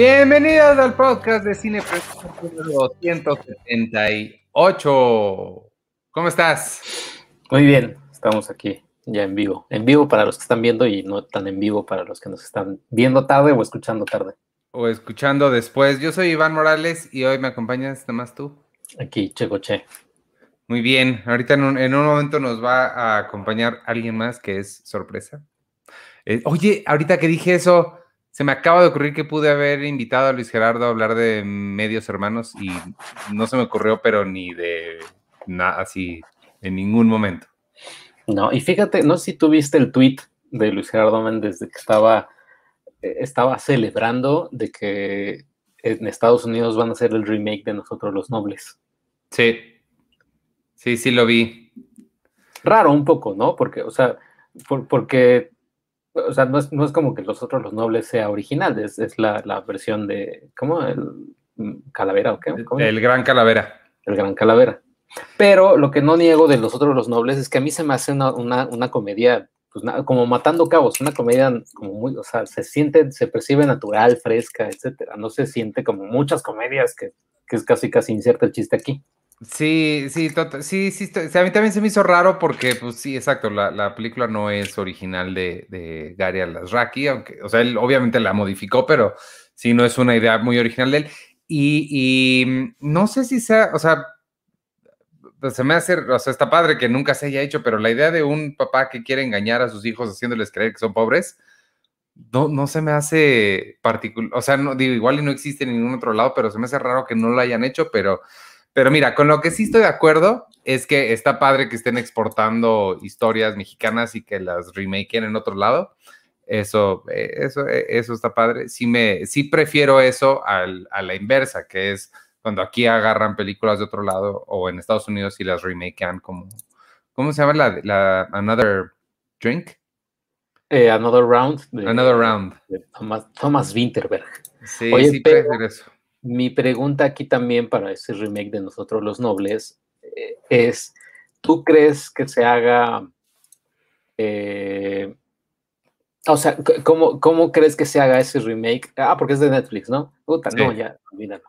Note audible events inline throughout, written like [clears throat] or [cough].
Bienvenidos al podcast de Cine número 278. ¿Cómo estás? Muy bien, estamos aquí ya en vivo. En vivo para los que están viendo y no tan en vivo para los que nos están viendo tarde o escuchando tarde. O escuchando después. Yo soy Iván Morales y hoy me acompañas, nada más tú. Aquí, Checoche. Muy bien, ahorita en un, momento nos va a acompañar alguien más que es sorpresa. Eh, oye, ahorita que dije eso, se me acaba de ocurrir que pude haber invitado a Luis Gerardo a hablar de medios hermanos y no se me ocurrió, pero ni de nada así, en ningún momento. No, y fíjate, no sé si tú viste el tweet de Luis Gerardo Méndez de que estaba, eh, estaba celebrando de que en Estados Unidos van a hacer el remake de Nosotros los Nobles. Sí, Sí, sí lo vi. Raro un poco, ¿no? Porque, o sea, porque, o sea, no es, no es, como que los otros, los nobles, sea original, es, es la, la, versión de, ¿cómo? ¿El calavera o qué? El gran calavera. El gran calavera. Pero lo que no niego de los otros, los nobles, es que a mí se me hace una, una, una comedia, pues, como matando cabos, una comedia como muy, o sea, se siente, se percibe natural, fresca, etcétera. No se siente como muchas comedias que, que es casi, casi inserta el chiste aquí. Sí, sí, tota, sí, sí, a mí también se me hizo raro porque, pues sí, exacto, la, la película no es original de, de Gary Alasraki, aunque, o sea, él obviamente la modificó, pero sí no es una idea muy original de él. Y, y no sé si sea, o sea, pues se me hace, o sea, está padre que nunca se haya hecho, pero la idea de un papá que quiere engañar a sus hijos haciéndoles creer que son pobres, no, no se me hace particular, o sea, no, digo, igual y no existe en ningún otro lado, pero se me hace raro que no lo hayan hecho, pero pero mira, con lo que sí estoy de acuerdo es que está padre que estén exportando historias mexicanas y que las remaken en otro lado. Eso, eh, eso, eh, eso está padre. Sí, me, sí prefiero eso a la inversa, que es cuando aquí agarran películas de otro lado o en Estados Unidos y las remakean como, ¿cómo se llama la, la Another Drink? Eh, another Round. another Round. Thomas, Winterberg. Sí, sí prefiero eso mi pregunta aquí también para ese remake de Nosotros los Nobles eh, es, ¿tú crees que se haga... Eh, o sea, ¿cómo, ¿cómo, crees que se haga ese remake? Ah, porque es de Netflix, ¿no? Puta, no, ya,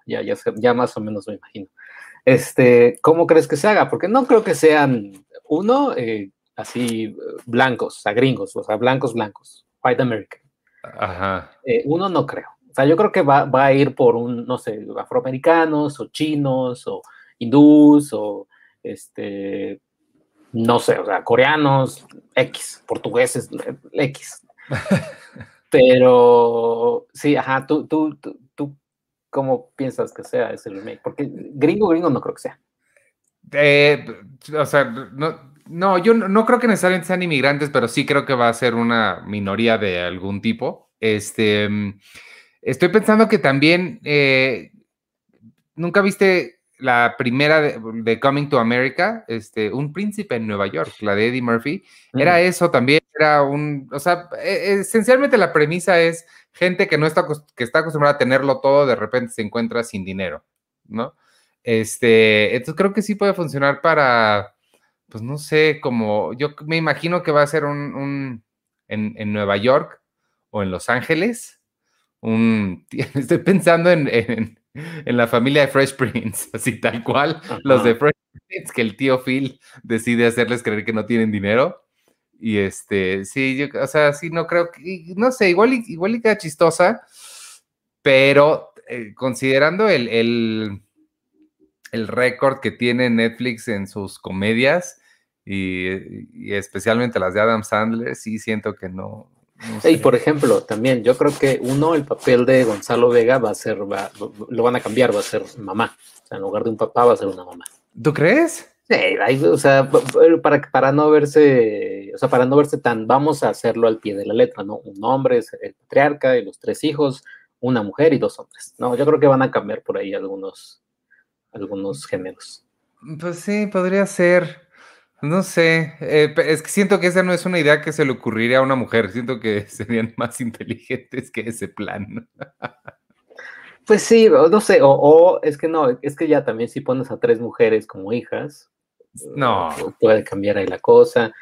ya, ya, ya, más o menos me imagino. Este, ¿cómo crees que se haga? Porque no creo que sean, uno, eh, así, blancos, o sea, gringos, o sea, blancos, blancos, white American. Ajá. uno no creo. O sea, yo creo que va, va, a ir por un, no sé, afroamericanos o chinos o hindús o este, no sé, o sea, coreanos, X, portugueses, X. [laughs] Pero sí, ajá, tú, tú, tú, ¿cómo piensas que sea ese remake? Porque gringo, gringo no creo que sea. Eh, o sea, no, no, yo no, creo que necesariamente sean inmigrantes, pero sí creo que va a ser una minoría de algún tipo. Este. Estoy pensando que también, eh, ¿nunca viste la primera de, Coming to America? Este, Un príncipe en Nueva York, la de Eddie Murphy. Era mm. eso también, era un, o sea, e, esencialmente la premisa es gente que no está, que está acostumbrada a tenerlo todo, de repente se encuentra sin dinero, ¿no? Este, entonces creo que sí puede funcionar para, pues no sé, como, yo me imagino que va a ser un, un en, en Nueva York o en Los Ángeles, un, [laughs] estoy pensando en, en, la familia de Fresh Prince, [laughs] así tal cual, los de Fresh Prince, que el tío Phil decide hacerles creer que no tienen dinero. Y este, sí, yo, o sea, sí, no creo que, no sé, igual, igual y queda chistosa, pero eh, considerando el, el, el récord que tiene Netflix en sus comedias, y, y, especialmente las de Adam Sandler, sí siento que no, y por ejemplo, también yo creo que uno, el papel de Gonzalo Vega va a ser, lo van a cambiar, va a ser mamá. O sea, en lugar de un papá va a ser una mamá. ¿Tú crees? Sí, o sea, para, para no verse, o sea, para no verse tan, vamos a hacerlo al pie de la letra, ¿no? Un hombre es el patriarca y los tres hijos, una mujer y dos hombres. No, yo creo que van a cambiar por ahí algunos, algunos géneros. Pues sí, podría ser. No sé, eh, es que siento que esa no es una idea que se le ocurriría a una mujer, siento que [laughs] serían más inteligentes que ese plan. [laughs] Pues sí, no sé, o, es que no, es que ya también si pones a tres mujeres como hijas, no. Puede cambiar ahí la cosa.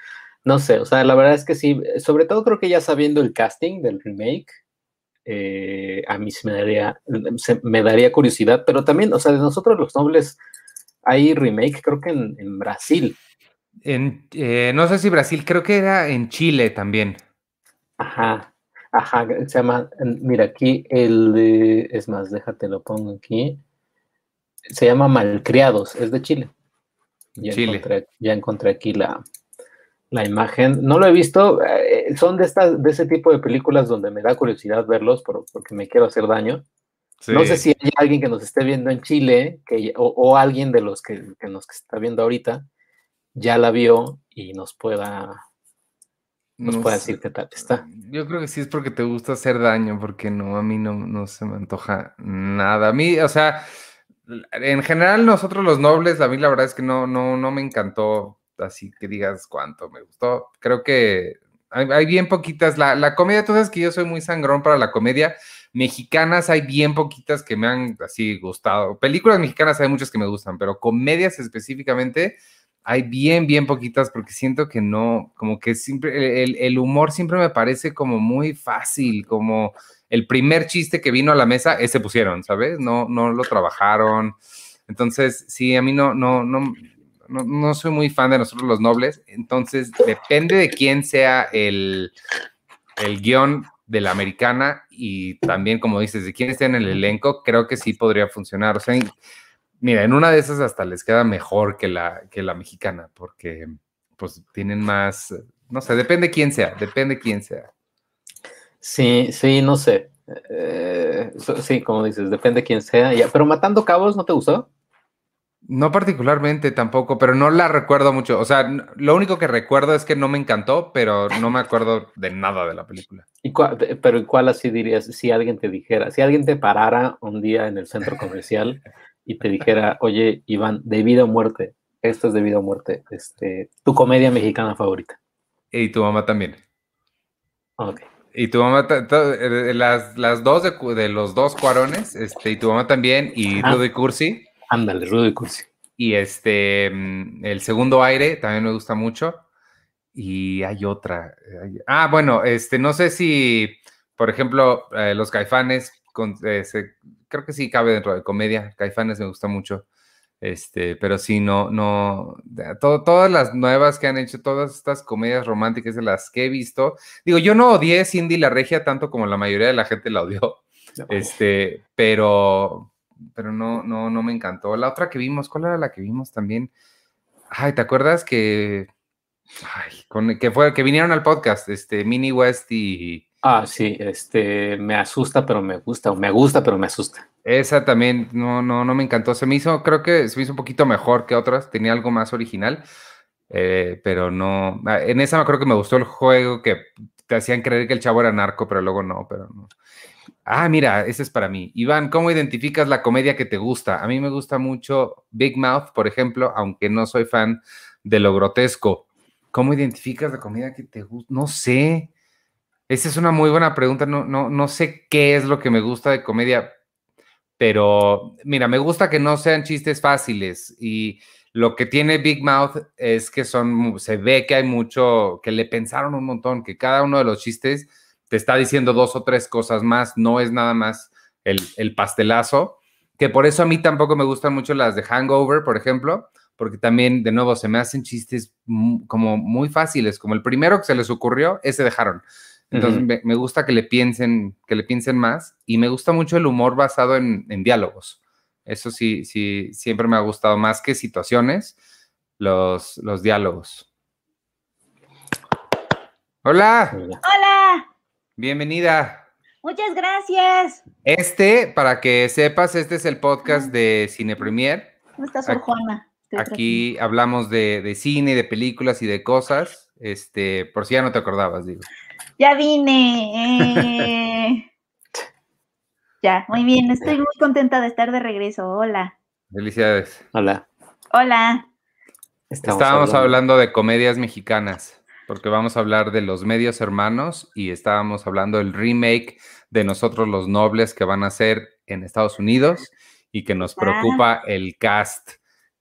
No sé, o sea, la verdad es que sí, sobre todo creo que ya sabiendo el casting del remake, eh, a mí se me daría, me daría curiosidad, pero también, o sea, de nosotros los nobles hay remake, creo que en, Brasil. En, eh, no sé si Brasil, creo que era en Chile también. Ajá, ajá, se llama, mira, aquí el es más, déjate lo pongo aquí. Se llama Malcriados, es de Chile. Ya, Chile. Encontré, ya encontré aquí la, la imagen. No lo he visto, eh, son de, estas, de ese tipo de películas donde me da curiosidad verlos porque me quiero hacer daño. No sé si hay alguien que nos esté viendo en Chile que, o, alguien de los que, nos está viendo ahorita ya la vio y nos pueda nos pueda decir qué tal está. Yo creo que sí es porque te gusta hacer daño, porque no, a mí no, no se me antoja nada. A mí, o sea, en general nosotros los nobles, a mí la verdad es que no, no, no me encantó así que digas cuánto me gustó. Creo que hay, bien poquitas. La, la, comedia, tú sabes que yo soy muy sangrón para la comedia. Mexicanas hay bien poquitas que me han así gustado. Películas mexicanas hay muchas que me gustan, pero comedias específicamente hay bien, bien poquitas porque siento que no, como que siempre, el, el humor siempre me parece como muy fácil, como el primer chiste que vino a la mesa, ese pusieron, ¿sabes? No, no lo trabajaron. Entonces, sí, a mí no, no, no, no, soy muy fan de nosotros los nobles, entonces depende de quién sea el, el guion de la americana y también, como dices, de quién esté en el elenco, creo que sí podría funcionar. O sea, mira, en una de esas hasta les queda mejor que la, que la mexicana, porque pues tienen más, no sé, depende quién sea, depende quién sea. Sí, sí, no sé. Eh, sí, como dices, depende quién sea. pero Matando Cabos, ¿no te gustó? No particularmente tampoco, pero no la recuerdo mucho. O sea, lo único que recuerdo es que no me encantó, pero no me acuerdo de nada de la película. [laughs] ¿Y pero cuál así dirías si alguien te dijera, si alguien te parara un día en el centro comercial y te dijera, oye, Iván, de vida o muerte, esto es de vida o muerte, este, tu comedia mexicana favorita? Y tu mamá también. Ok. Y tu mamá, eh, las, las dos de, los dos cuarones, este, y tu mamá también, y ah. Rudy Cursi Ándale, Rudy Cursi. Y este, mm, el segundo aire también me gusta mucho. Y hay otra. ah, bueno, este, no sé si, por ejemplo, eh, los caifanes, con, eh, creo que sí cabe dentro de comedia. Caifanes me gusta mucho. Este, pero sí, no, no, todas las nuevas que han hecho, todas estas comedias románticas de las que he visto, digo, yo no odié Cindy la Regia tanto como la mayoría de la gente la odió, este, pero, pero no, no, no me encantó. La otra que vimos, ¿cuál era la que vimos también? Ay, ¿te acuerdas que, ay, con, que fue, que vinieron al podcast, este, Mini West y... Ah, sí, este, me asusta, pero me gusta, o me gusta, pero me asusta. Esa también, no, no, no me encantó. Se me hizo, creo que se me hizo un poquito mejor que otras, tenía algo más original, eh, pero no, ah, en esa me acuerdo que me gustó el juego, que te hacían creer que el chavo era narco, pero luego no, pero no. Ah, mira, ese es para mí. Iván, ¿cómo identificas la comedia que te gusta? A mí me gusta mucho Big Mouth, por ejemplo, aunque no soy fan de lo grotesco. ¿Cómo identificas la comedia que te gusta? No sé. Esa es una muy buena pregunta. No, no, no sé qué es lo que me gusta de comedia, pero mira, me gusta que no sean chistes fáciles y lo que tiene Big Mouth es que son, se ve que hay mucho, que le pensaron un montón, que cada uno de los chistes te está diciendo dos o tres cosas más, no es nada más el, pastelazo, que por eso a mí tampoco me gustan mucho las de Hangover, por ejemplo, porque también, de nuevo, se me hacen chistes como muy fáciles, como el primero que se les ocurrió, ese dejaron. Entonces me, gusta que le piensen, que le piensen más y me gusta mucho el humor basado en, diálogos. Eso sí, sí, siempre me ha gustado más que situaciones, los, los diálogos. Hola. Hola. Bienvenida. Muchas gracias. Este, para que sepas, este es el podcast de Cine Premier. ¿Cómo estás, Juana? Aquí hablamos de, cine, de películas y de cosas. Este, por si ya no te acordabas, digo. Ya vine. Eh. [laughs] ya, muy bien. Estoy muy contenta de estar de regreso. Hola. Felicidades. Hola. Hola. Estábamos hablando de comedias mexicanas porque vamos a hablar de los medios hermanos y estábamos hablando del remake de Nosotros los Nobles que van a hacer en Estados Unidos y que nos preocupa el cast,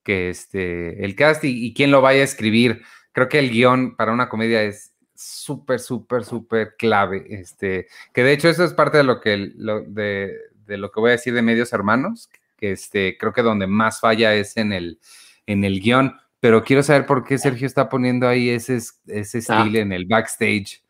que este, el cast y, quién lo vaya a escribir. Creo que el guion para una comedia es súper, súper, súper clave. Este, que de hecho eso es parte de lo que, lo, de, de, lo que voy a decir de Medios Hermanos, que este, creo que donde más falla es en el, en el guion. Pero quiero saber por qué Sergio está poniendo ahí ese, ese ah. estilo en el backstage.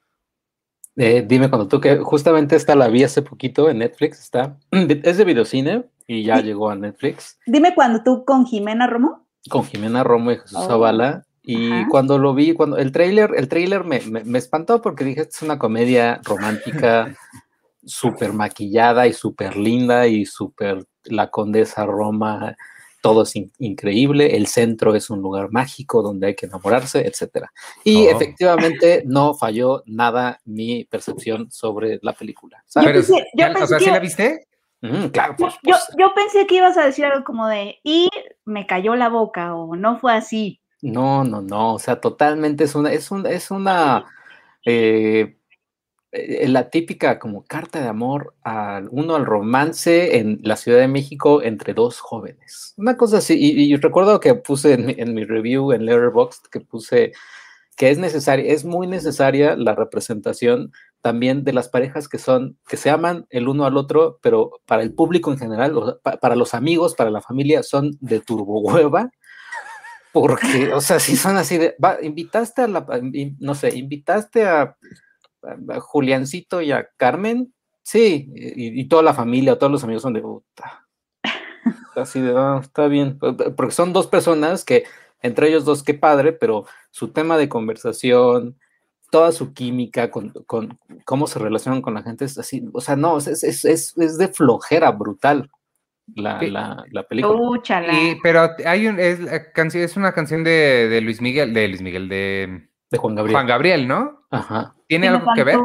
Eh, dime cuando tú que justamente esta la vi hace poquito en Netflix, está, [clears throat] es de videocine y ya llegó a Netflix. Dime cuando tú con Jimena Romo. Con Jimena Romo y Jesús oh. Zavala. Y cuando lo vi, cuando el trailer, el trailer me, me, espantó porque dije, es una comedia romántica [laughs] súper maquillada y súper linda y súper la condesa Roma todo es increíble, el centro es un lugar mágico donde hay que enamorarse, etc. Y oh. efectivamente no falló nada mi percepción sobre la película. Yo pensé, ¿sí la viste? claro. Yo, pensé que ibas a decir algo como de, y me cayó la boca, o no fue así. No, no, no, o sea, totalmente es una, es, es una eh, eh, la típica como carta de amor al uno al romance en la Ciudad de México entre dos jóvenes. Una cosa así, y, recuerdo que puse en mi, review en Letterboxd que puse que es necesaria, es muy necesaria la representación también de las parejas que son, que se aman el uno al otro, pero para el público en general, para los amigos, para la familia, son de turbo hueva. Porque, o sea, si son así de, invitaste a la, no sé, invitaste a a Juliancito y a Carmen, sí, y, toda la familia, todos los amigos son de puta. Así de, ah, está bien, porque son dos personas que, entre ellos dos, qué padre, pero su tema de conversación, toda su química, con, cómo se relacionan con la gente, es así, o sea, no, es, es, de flojera brutal. La, la, película. pero hay un, es, es una canción de, de Luis Miguel, de Luis Miguel, de de Juan Gabriel. Juan Gabriel, ¿no? Ajá. ¿Tiene algo que ver?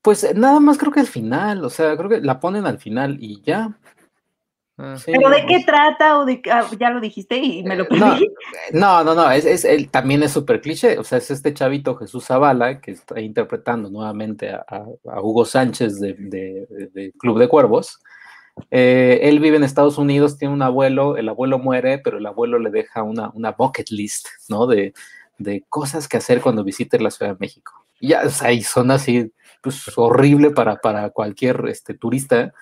Pues eh, nada más creo que al final, o sea, creo que la ponen al final y ya. Ah. ¿Pero de qué trata? o de ah, Ya lo dijiste y me lo perdí. [laughs] No, no, no, es, es, también es súper cliché. O sea, es este chavito Jesús Zavala que está interpretando nuevamente a, Hugo Sánchez de, Club de Cuervos. Eh, él vive en Estados Unidos, tiene un abuelo, el abuelo muere, pero el abuelo le deja una, una bucket list, ¿no? De, de cosas que hacer cuando visites la Ciudad de México. Ya, o sea, y son así, pues horrible para, para cualquier este, turista.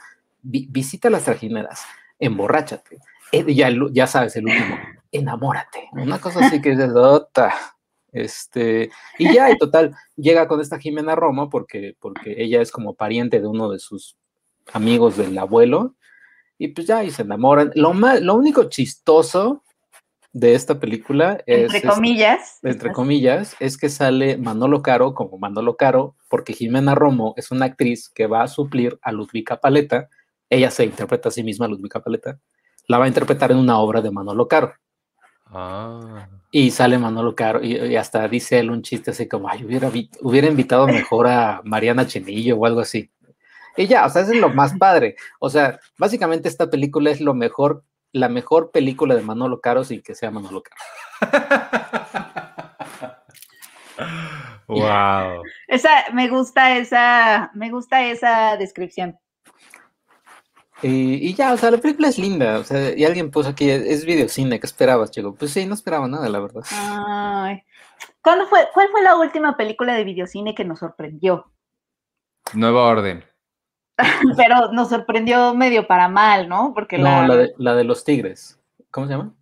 visita las trajineras, emborráchate. Eh, ya, ya sabes, el último, enamórate. Una cosa así que es dota. Este, y ya, y total, llega con esta Jimena Roma porque, porque ella es como pariente de uno de sus amigos del abuelo. Y pues ya, y se enamoran. Lo, más, lo único chistoso de esta película es... Entre comillas. entre comillas, es que sale Manolo Caro como Manolo Caro, porque Jimena Romo es una actriz que va a suplir a Ludwika Paleta. Ella se interpreta a sí misma, Ludwika Paleta. La va a interpretar en una obra de Manolo Caro. Ah. Y sale Manolo Caro y, hasta dice él un chiste así como, ay, hubiera, hubiera invitado mejor a Mariana Chenillo o algo así. Y ya, o sea, es lo más padre. O sea, básicamente esta película es lo mejor la mejor película de Manolo Caro sin que sea Manolo Caro. wow. [laughs] Esa, me gusta esa, me gusta esa descripción. Y, ya, o sea, la película es linda, o sea, y alguien puso aquí, es videocine, ¿qué esperabas, chico? Pues sí, no esperaba nada, la verdad. Ay. ¿Cuándo fue, ¿Cuál fue la última película de videocine que nos sorprendió? Nueva Orden. [laughs] pero nos sorprendió medio para mal, ¿no? Porque no, la... de, la de los tigres. ¿Cómo se llama?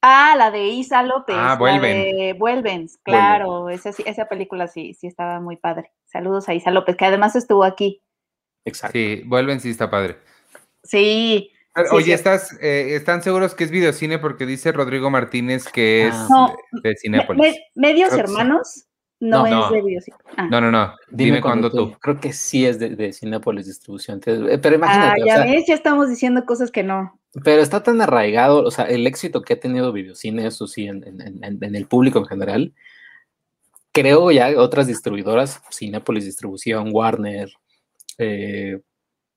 Ah, la de Isa López. Ah, vuelven. de Vuelven, claro. Esa, esa película sí, sí estaba muy padre. Saludos a Isa López, que además estuvo aquí. Exacto. Sí, Vuelven sí está padre. Sí. Oye, ¿estás, eh, ¿están seguros que es videocine? Porque dice Rodrigo Martínez que es de Cinépolis. medios hermanos no, es de videocine. Ah. No, no, no. Dime, cuándo tú. Creo que sí es de, de Cinepolis Distribución. Eh, pero imagínate. Ah, ya ves, ya estamos diciendo cosas que no. Pero está tan arraigado, o sea, el éxito que ha tenido videocine, eso sí, en, el público en general. Creo ya otras distribuidoras, Cinepolis Distribución, Warner, eh,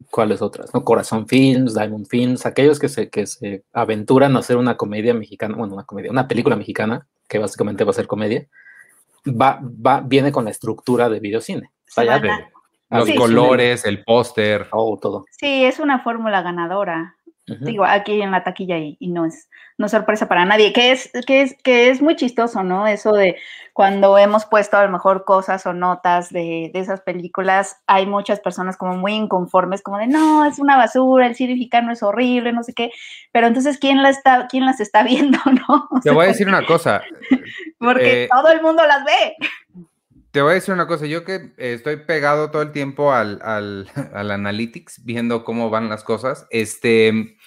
¿cuáles otras? ¿No? Corazón Films, Diamond Films, aquellos que se, que se aventuran a hacer una comedia mexicana, bueno, una comedia, una película mexicana, que básicamente va a ser comedia va, va, viene con la estructura de videocine. los colores, el póster. Oh, todo. Sí, es una fórmula ganadora. Digo, aquí en la taquilla y, y, no es no sorpresa para nadie, que es, que es, que es muy chistoso, ¿no? Eso de cuando hemos puesto a lo mejor cosas o notas de, de esas películas, hay muchas personas como muy inconformes, como de no, es una basura, el significado es horrible, no sé qué, pero entonces, ¿quién, la está, quién las está [laughs] viendo, no? Te voy a decir una cosa. [laughs] Porque eh, todo el mundo las ve. Te voy a decir una cosa, yo que estoy pegado todo el tiempo al, al, [laughs] al, Analytics, viendo cómo van las cosas, este,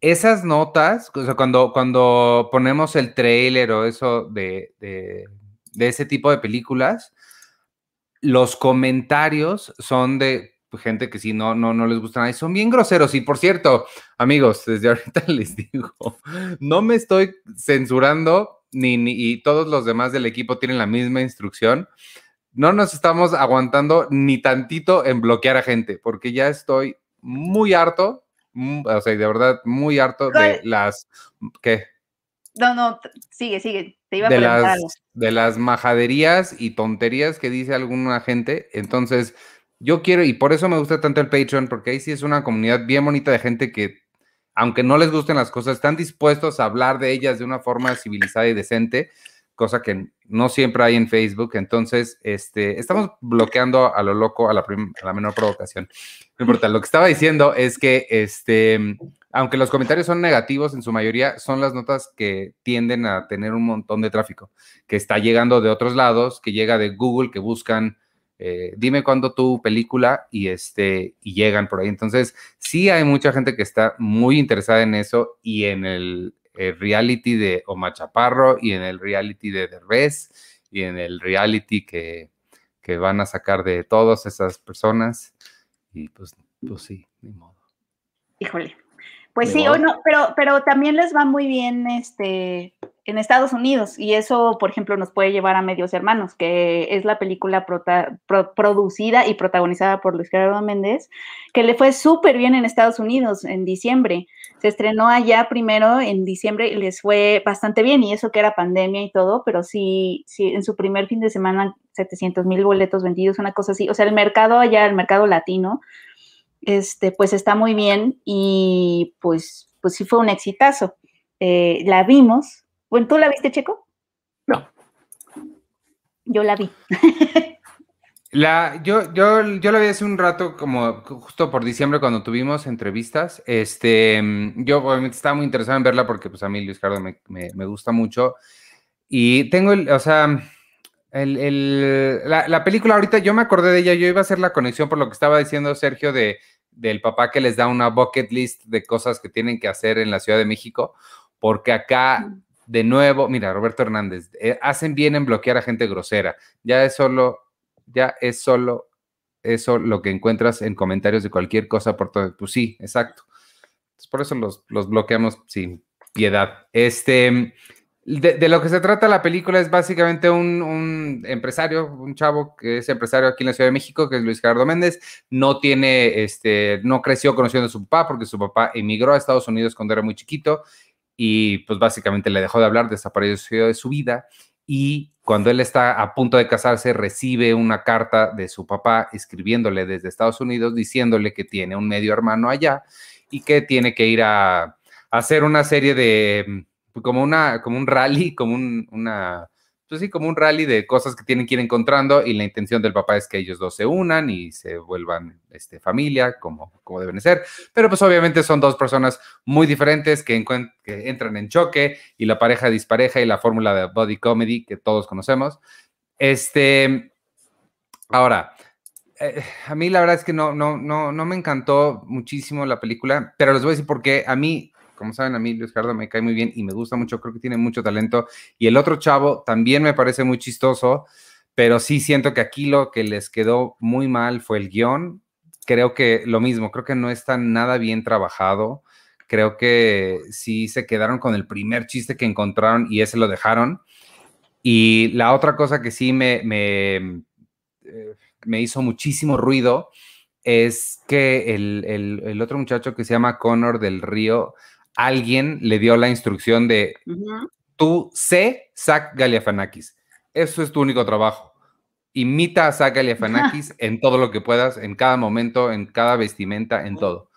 esas notas, cuando, cuando ponemos el trailer o eso de, de, de ese tipo de películas, los comentarios son de gente que sí, no, no, no les gusta nada y son bien groseros. Y por cierto, amigos, desde ahorita [laughs] les digo, no me estoy censurando, ni, ni y todos los demás del equipo tienen la misma instrucción no nos estamos aguantando ni tantito en bloquear a gente, porque ya estoy muy harto, mm, o sea, de verdad, muy harto de las, ¿qué? No, no, sigue, sigue, te iba a de las, de las majaderías y tonterías que dice alguna gente, entonces yo quiero, y por eso me gusta tanto el Patreon, porque ahí sí es una comunidad bien bonita de gente que, aunque no les gusten las cosas, están dispuestos a hablar de ellas de una forma civilizada y decente, cosa que no siempre hay en Facebook. Entonces, este, estamos bloqueando a lo loco a la, menor provocación. No importa, lo que estaba diciendo es que, este, aunque los comentarios son negativos en su mayoría, son las notas que tienden a tener un montón de tráfico, que está llegando de otros lados, que llega de Google, que buscan, eh, dime cuándo tu película y, este, y llegan por ahí. Entonces, sí hay mucha gente que está muy interesada en eso y en el, el reality de Oma Chaparro y en el reality de Derbez y en el reality que, que van a sacar de todas esas personas. Y pues, pues sí, ni modo. Híjole. Pues sí, o no, pero, pero también les va muy bien este, en Estados Unidos y eso, por ejemplo, nos puede llevar a Medios Hermanos, que es la película producida y protagonizada por Luis Gerardo Méndez, que le fue súper bien en Estados Unidos en diciembre. Se estrenó allá primero en diciembre y les fue bastante bien y eso que era pandemia y todo, pero sí, sí en su primer fin de semana 700 mil boletos vendidos, una cosa así. O sea, el mercado allá, el mercado latino, este, pues está muy bien y pues, pues sí fue un exitazo. Eh, la vimos, bueno, ¿tú la viste, Checo? No. Yo la vi. [laughs] La, yo, yo, yo la vi hace un rato, como justo por diciembre, cuando tuvimos entrevistas. Este, yo obviamente estaba muy interesado en verla porque pues a mí Luis Carlos me, me, gusta mucho. Y tengo el, o sea, el, el, la, la, película ahorita, yo me acordé de ella, yo iba a hacer la conexión por lo que estaba diciendo Sergio de, del papá que les da una bucket list de cosas que tienen que hacer en la Ciudad de México, porque acá de nuevo, mira, Roberto Hernández, eh, hacen bien en bloquear a gente grosera. Ya es solo, ya es solo eso lo que encuentras en comentarios de cualquier cosa por todo. Pues sí, exacto. por eso los, los, bloqueamos sin piedad. Este, de, lo que se trata la película es básicamente un, empresario, un chavo que es empresario aquí en la Ciudad de México, que es Luis Gerardo Méndez. No tiene, este, no creció conociendo a su papá porque su papá emigró a Estados Unidos cuando era muy chiquito y pues básicamente le dejó de hablar, desapareció de su vida y cuando él está a punto de casarse recibe una carta de su papá escribiéndole desde Estados Unidos diciéndole que tiene un medio hermano allá y que tiene que ir a, hacer una serie de como una como un rally, como una pues sí, como un rally de cosas que tienen que ir encontrando y la intención del papá es que ellos dos se unan y se vuelvan este, familia, como, como deben ser. Pero pues obviamente son dos personas muy diferentes que, que entran en choque y la pareja dispareja y la fórmula de body comedy que todos conocemos. Este, ahora, eh, a mí la verdad es que no, no, no, no me encantó muchísimo la película, pero les voy a decir por qué. A mí como saben, a mí Luis Gerardo me cae muy bien y me gusta mucho, creo que tiene mucho talento. Y el otro chavo también me parece muy chistoso, pero sí siento que aquí lo que les quedó muy mal fue el guion. Creo que lo mismo, creo que no está nada bien trabajado. Creo que sí se quedaron con el primer chiste que encontraron y ese lo dejaron. Y la otra cosa que sí me, me, eh, me hizo muchísimo ruido es que el, el, el, otro muchacho que se llama Connor del Río alguien le dio la instrucción de tú sé Zach Galiafanakis. Eso es tu único trabajo. Imita a Zach Galiafanakis [laughs] en todo lo que puedas, en cada momento, en cada vestimenta, en todo.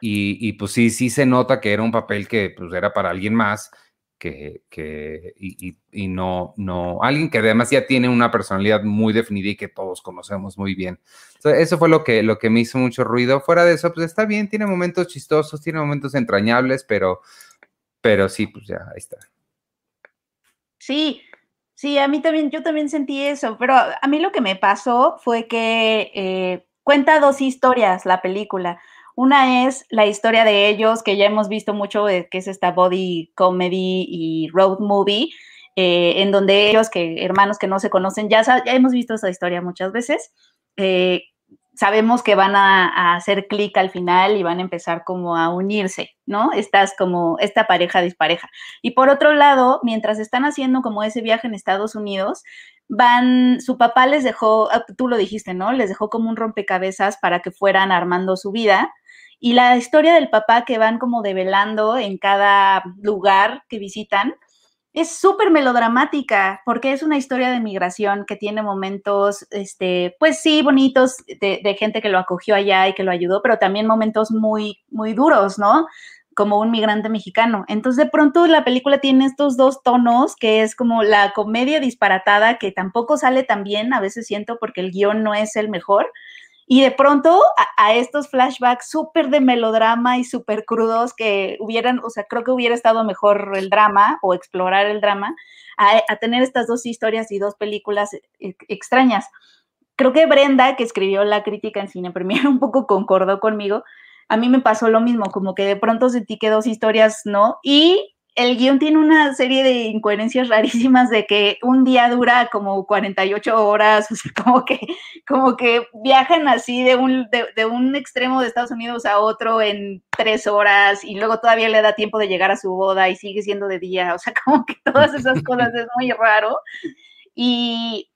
y, pues sí, sí se nota que era un papel que pues era para alguien más, que, y, no, no, alguien que además ya tiene una personalidad muy definida y que todos conocemos muy bien. eso fue lo que, lo que me hizo mucho ruido. Fuera de eso, pues está bien, tiene momentos chistosos, tiene momentos entrañables, pero, pero sí, pues ya, ahí está. Sí, sí, a mí también, yo también sentí eso, pero a mí lo que me pasó fue que eh, cuenta dos historias la película. Una es la historia de ellos, que ya hemos visto mucho, que es esta body comedy y road movie, eh, en donde ellos, que hermanos que no se conocen, ya, hemos visto esa historia muchas veces. Eh, sabemos que van a, hacer clic al final y van a empezar como a unirse, ¿no? Estás como esta pareja dispareja. Y por otro lado, mientras están haciendo como ese viaje en Estados Unidos, van, su papá les dejó, ah, tú lo dijiste, ¿no? Les dejó como un rompecabezas para que fueran armando su vida y la historia del papá que van como develando en cada lugar que visitan es súper melodramática porque es una historia de migración que tiene momentos, este, pues sí, bonitos de, gente que lo acogió allá y que lo ayudó, pero también momentos muy, muy duros, ¿no? Como un migrante mexicano. Entonces, de pronto la película tiene estos dos tonos, que es como la comedia disparatada, que tampoco sale tan bien, a veces siento, porque el guion no es el mejor, y de pronto a, estos flashbacks súper de melodrama y súper crudos que hubieran, o sea, creo que hubiera estado mejor el drama o explorar el drama, a, tener estas dos historias y dos películas e, extrañas. Creo que Brenda, que escribió la crítica en Cine Premier, [laughs] un poco concordó conmigo. A mí me pasó lo mismo, como que de pronto sentí que dos historias no. Y el guion tiene una serie de incoherencias rarísimas de que un día dura como 48 horas, [laughs] o sea, como que, como que viajan así de un, de, un extremo de Estados Unidos a otro en tres horas y luego todavía le da tiempo de llegar a su boda y sigue siendo de día, o sea, [laughs] como que todas esas cosas es muy raro. Y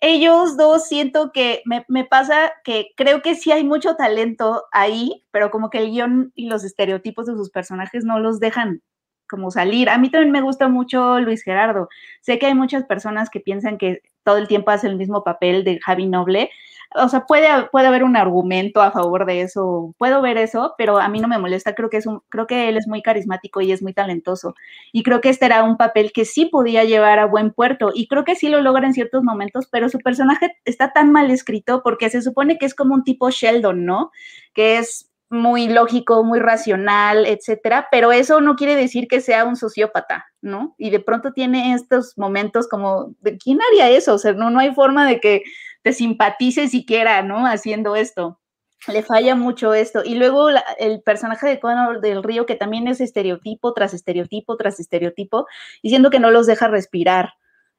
ellos dos siento que me, me pasa que creo que sí hay mucho talento ahí, pero como que el guion y los estereotipos de sus personajes no los dejan como salir. A mí también me gusta mucho Luis Gerardo. Sé que hay muchas personas que piensan que todo el tiempo hace el mismo papel de Javi Noble. O sea, puede, puede haber un argumento a favor de eso, puedo ver eso, pero a mí no me molesta. Creo que, es un, creo que él es muy carismático y es muy talentoso. Y creo que este era un papel que sí podía llevar a buen puerto. Y creo que sí lo logra en ciertos momentos, pero su personaje está tan mal escrito porque se supone que es como un tipo Sheldon, ¿no? Que es muy lógico, muy racional, etcétera, pero eso no quiere decir que sea un sociópata, ¿no? Y de pronto tiene estos momentos como, ¿de quién haría eso? O sea, no, no hay forma de que te simpatice siquiera, ¿no? Haciendo esto. Le falla mucho esto. Y luego el personaje de Conor del Río, que también es estereotipo tras estereotipo tras estereotipo, diciendo que no los deja respirar.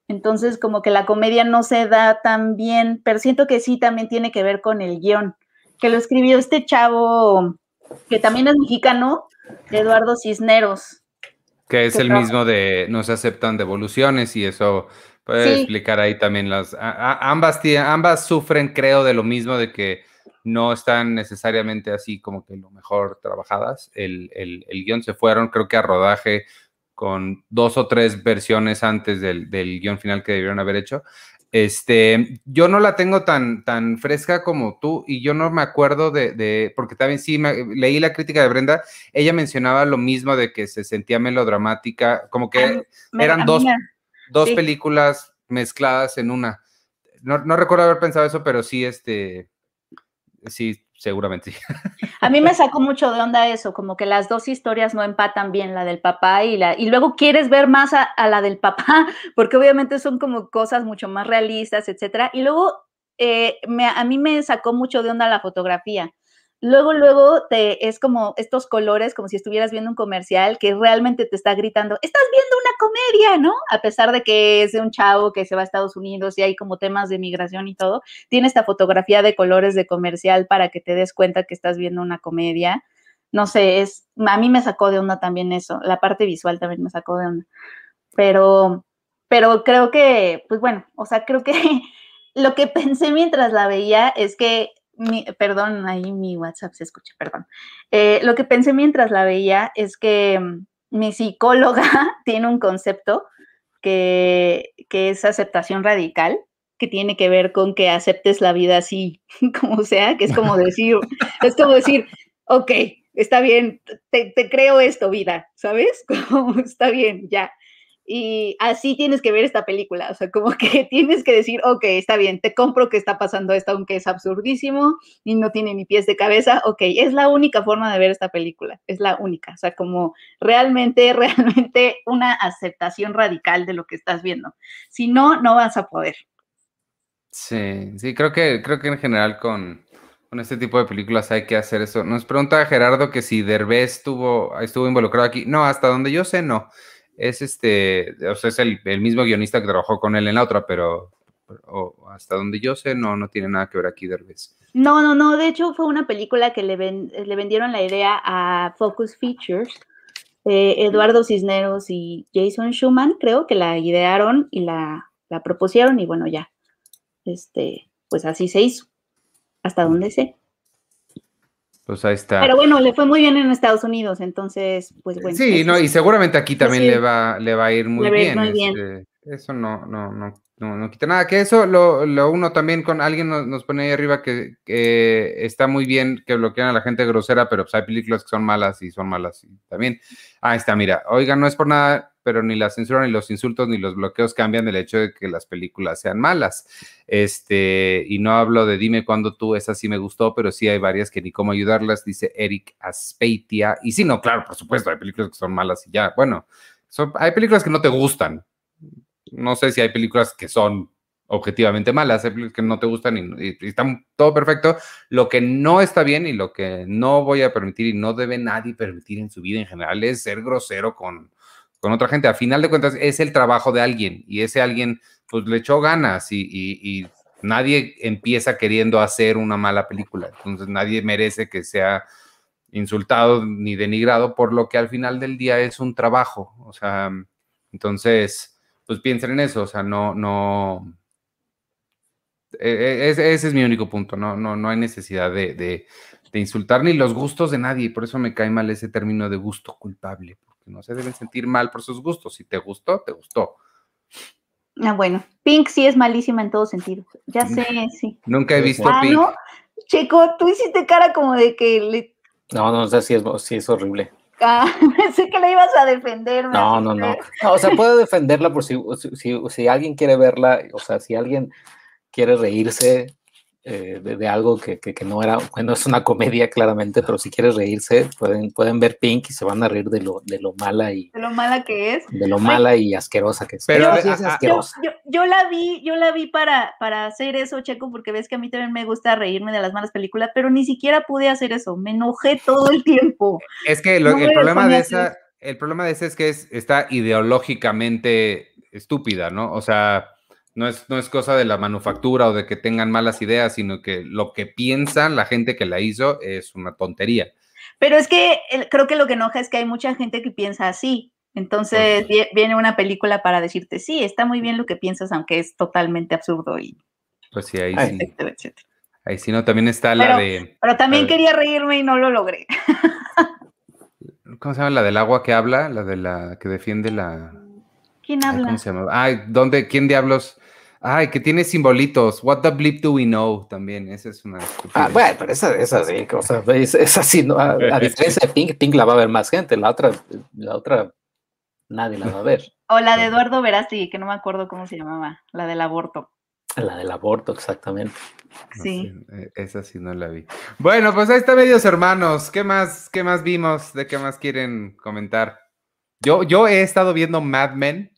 Entonces, como que la comedia no se da tan bien, pero siento que sí también tiene que ver con el guion que lo escribió este chavo, que también es mexicano, Eduardo Cisneros. Que es el mismo de no se aceptan devoluciones y eso puede explicar ahí también las... ambas, ambas sufren, creo, de lo mismo, de que no están necesariamente así como que lo mejor trabajadas. El, el, el guion se fueron, creo que a rodaje con dos o tres versiones antes del, del guion final que debieron haber hecho. Este, yo no la tengo tan, tan fresca como tú y yo no me acuerdo de, porque también sí, leí la crítica de Brenda, ella mencionaba lo mismo de que se sentía melodramática, como que eran dos, dos películas mezcladas en una. No, no, recuerdo haber pensado eso, pero sí, este, sí, seguramente. A mí me sacó mucho de onda eso, como que las dos historias no empatan bien, la del papá y la, y luego quieres ver más a, la del papá, [laughs] porque obviamente son como cosas mucho más realistas, etcétera. Y luego eh, a mí me sacó mucho de onda la fotografía luego, luego te, es como estos colores, como si estuvieras viendo un comercial que realmente te está gritando, estás viendo una comedia, ¿no? A pesar de que es de un chavo que se va a Estados Unidos y hay como temas de migración y todo, tiene esta fotografía de colores de comercial para que te des cuenta que estás viendo una comedia. No sé, es, a mí me sacó de onda también eso, la parte visual también me sacó de onda. Pero, pero creo que, pues bueno, o sea, creo que [laughs] lo que pensé mientras la veía es que perdón, ahí mi WhatsApp se escucha, perdón. Eh, lo que pensé mientras la veía es que mm, mi psicóloga [laughs] tiene un concepto que, que es aceptación radical, que tiene que ver con que aceptes la vida así [laughs] como sea, que es como decir, [laughs] es como decir, ok, está bien, te, creo esto, vida, ¿sabes? está bien, ya. Y así tienes que ver esta película, o sea, como [laughs] que tienes que decir, ok, está bien, te compro que está pasando esto, aunque es absurdísimo y no tiene ni pies de cabeza, ok, es la única forma de ver esta película, es la única, o sea, como realmente, [laughs] realmente una aceptación radical de lo que estás viendo. Si no, no vas a poder. Sí, sí, creo que, creo que en general con, con este tipo de películas hay que hacer eso. Nos pregunta Gerardo que si Derbez estuvo, estuvo involucrado aquí. No, hasta donde yo sé, no. Es este, o sea, es el, mismo guionista que trabajó con él en la otra, pero hasta donde yo sé, no, no tiene nada que ver aquí Derbez. No, no, no. De hecho, fue una película que le, le vendieron la idea a Focus Features. Eh, Eduardo Cisneros y Jason Schumann, creo que la idearon y la, la propusieron, y bueno, ya. Este, pues así se hizo hasta donde sé. Pues ahí está. Pero bueno, le fue muy bien en Estados Unidos, entonces, pues bueno. Sí, no, y seguramente aquí también le va, le va a ir muy bien. Este, eso no, no, no, no, no quita nada. Que eso lo, lo uno también con alguien nos, pone ahí arriba que, está muy bien que bloquean a la gente grosera, pero pues hay películas que son malas y son malas y también. Ahí está, mira, oiga, no es por nada, pero ni la censura, ni los insultos, ni los bloqueos cambian el hecho de que las películas sean malas. Este, y no hablo de dime cuándo tú, esa sí me gustó, pero sí hay varias que ni cómo ayudarlas, dice Eric Aspeitia. Y sí, no, claro, por supuesto, hay películas que son malas y ya. Bueno, hay películas que no te gustan. No sé si hay películas que son objetivamente malas, hay películas que no te gustan y, y, están todo perfecto. Lo que no está bien y lo que no voy a permitir y no debe nadie permitir en su vida en general es ser grosero con, con otra gente. A final de cuentas, es el trabajo de alguien y ese alguien, pues le echó ganas y, nadie empieza queriendo hacer una mala película. Entonces, nadie merece que sea insultado ni denigrado por lo que al final del día es un trabajo. O sea, entonces, pues piensen en eso. O sea, no, no. E, e, ese, es mi único punto. No, no, no hay necesidad de, de, de insultar ni los gustos de nadie. Por eso me cae mal ese término de gusto culpable no se deben sentir mal por sus gustos. Si te gustó, te gustó. Ah, bueno, Pink sí es malísima en todo sentido. Ya sé, sí. Nunca he visto ah, Pink. ¿no? Checo, tú hiciste cara como de que le... No, no, o sea, sí es, sí es horrible. Ah, [laughs] pensé que la ibas a defender. No, no, no, no. O sea, puedo defenderla por si, si, si, alguien quiere verla, o sea, si alguien quiere reírse, eh, de, algo que, no era, bueno, es una comedia claramente, pero si quieres reírse, pueden, pueden ver Pink y se van a reír de lo, de lo mala y... De lo mala que es. De lo mala y asquerosa que es. Pero, es asquerosa. Yo, la vi, yo la vi para, para hacer eso, Checo, porque ves que a mí también me gusta reírme de las malas películas, pero ni siquiera pude hacer eso, me enojé todo el tiempo. Es que el, problema de esa, el problema de esa es que es, está ideológicamente estúpida, ¿no? O sea no es, no es cosa de la manufactura o de que tengan malas ideas, sino que lo que piensan la gente que la hizo es una tontería. Pero es que creo que lo que enoja es que hay mucha gente que piensa así. Entonces viene una película para decirte, sí, está muy bien lo que piensas, aunque es totalmente absurdo y... Pues sí, ahí sí. Ahí sí, no, también está la de... Pero también quería reírme y no lo logré. ¿Cómo se llama? La del agua que habla, la de la que defiende la... ¿Quién habla? ¿Cómo se llama? Ay, ¿dónde, quién diablos? Ay, que tiene simbolitos. What the bleep do we know? También, esa es una. Ah, bueno, pero esa, esa sí, o sea, es, así, ¿no? A, [laughs] diferencia de Pink, Pink la va a ver más gente, la otra, la otra, nadie la va a ver. O la de Eduardo Verástegui, que no me acuerdo cómo se llamaba, la del aborto. La del aborto, exactamente. Sí. Eh, esa sí no la vi. Bueno, pues ahí está medios hermanos. ¿Qué más, qué más vimos? ¿De qué más quieren comentar? Yo, yo he estado viendo Mad Men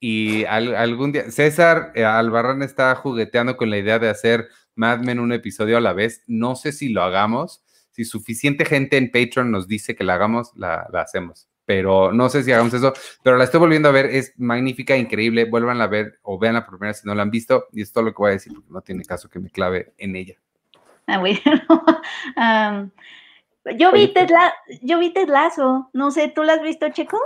y algún día, César eh, Albarrán está jugueteando con la idea de hacer Mad Men un episodio a la vez. No sé si lo hagamos. Si suficiente gente en Patreon nos dice que la hagamos, la, hacemos. Pero no sé si hagamos eso. Pero la estoy volviendo a ver. Es magnífica, increíble. Vuelvan a ver o vean la primera si no la han visto. Y es todo lo que voy a decir porque no tiene caso que me clave en ella. Ah, bueno. [laughs] yo, vi Ted yo vi Ted Lazo. No sé, ¿tú la has visto, Checo?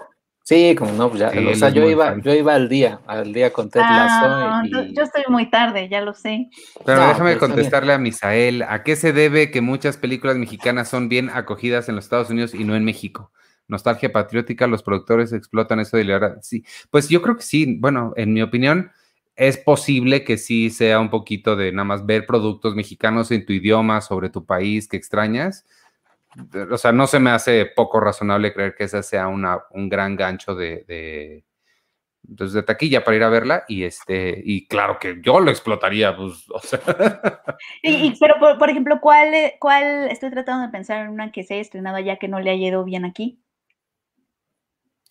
Sí, como no, pues ya, o sea, yo iba, yo iba al día, al día con Ted ah, Yo estoy muy tarde, ya lo sé. Pero déjame contestarle a Misael, ¿a qué se debe que muchas películas mexicanas son bien acogidas en los Estados Unidos y no en México? Nostalgia patriótica, los productores explotan eso de la Sí, pues yo creo que sí, bueno, en mi opinión, es posible que sí sea un poquito de nada más ver productos mexicanos en tu idioma, sobre tu país que extrañas, o sea, no se me hace poco razonable creer que esa sea una, un gran gancho de, de, pues, de taquilla para ir a verla y este, y claro que yo lo explotaría, pues, [laughs] o sea. Y, pero, por, por, ejemplo, ¿cuál, ¿cuál, estoy tratando de pensar en una que se haya estrenado ya que no le haya ido bien aquí?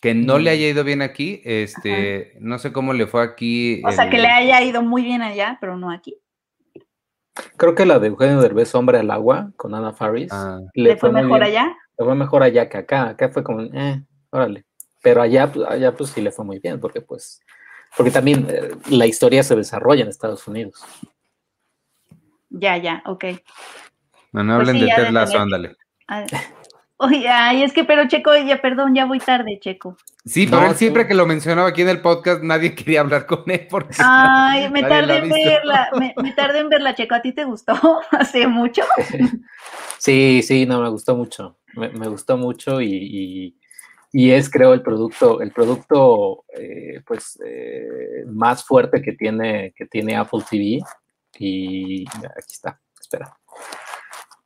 Que no le mm. haya ido bien aquí, este, no sé cómo le fue aquí. O sea, que le haya ido muy bien allá, pero no aquí. Creo que la de Eugenio Derbez, Hombre al Agua, con Ana Faris. Ah. ¿Le, fue, mejor allá? Le fue mejor allá que acá. Acá fue como, eh, órale. Pero allá, pues, allá pues sí le fue muy bien, porque pues, porque también eh, la historia se desarrolla en Estados Unidos. Ya, ya, ok. No, no pues hablen de Ted Lasso, ándale. [laughs] Oye, ay, es que, pero Checo, ya, perdón, ya voy tarde, Checo. Sí, pero él siempre que lo mencionaba aquí en el podcast, nadie [laughs] quería hablar con él porque. Ay, me tardé en verla, [laughs] me, tardé en verla, Checo. ¿A ti te gustó [laughs] hace mucho? Sí, sí, no, me gustó mucho. Me, gustó mucho y, es, creo, el producto, el producto, eh, pues, eh, más fuerte que tiene, que tiene Apple TV. Y aquí está, espera.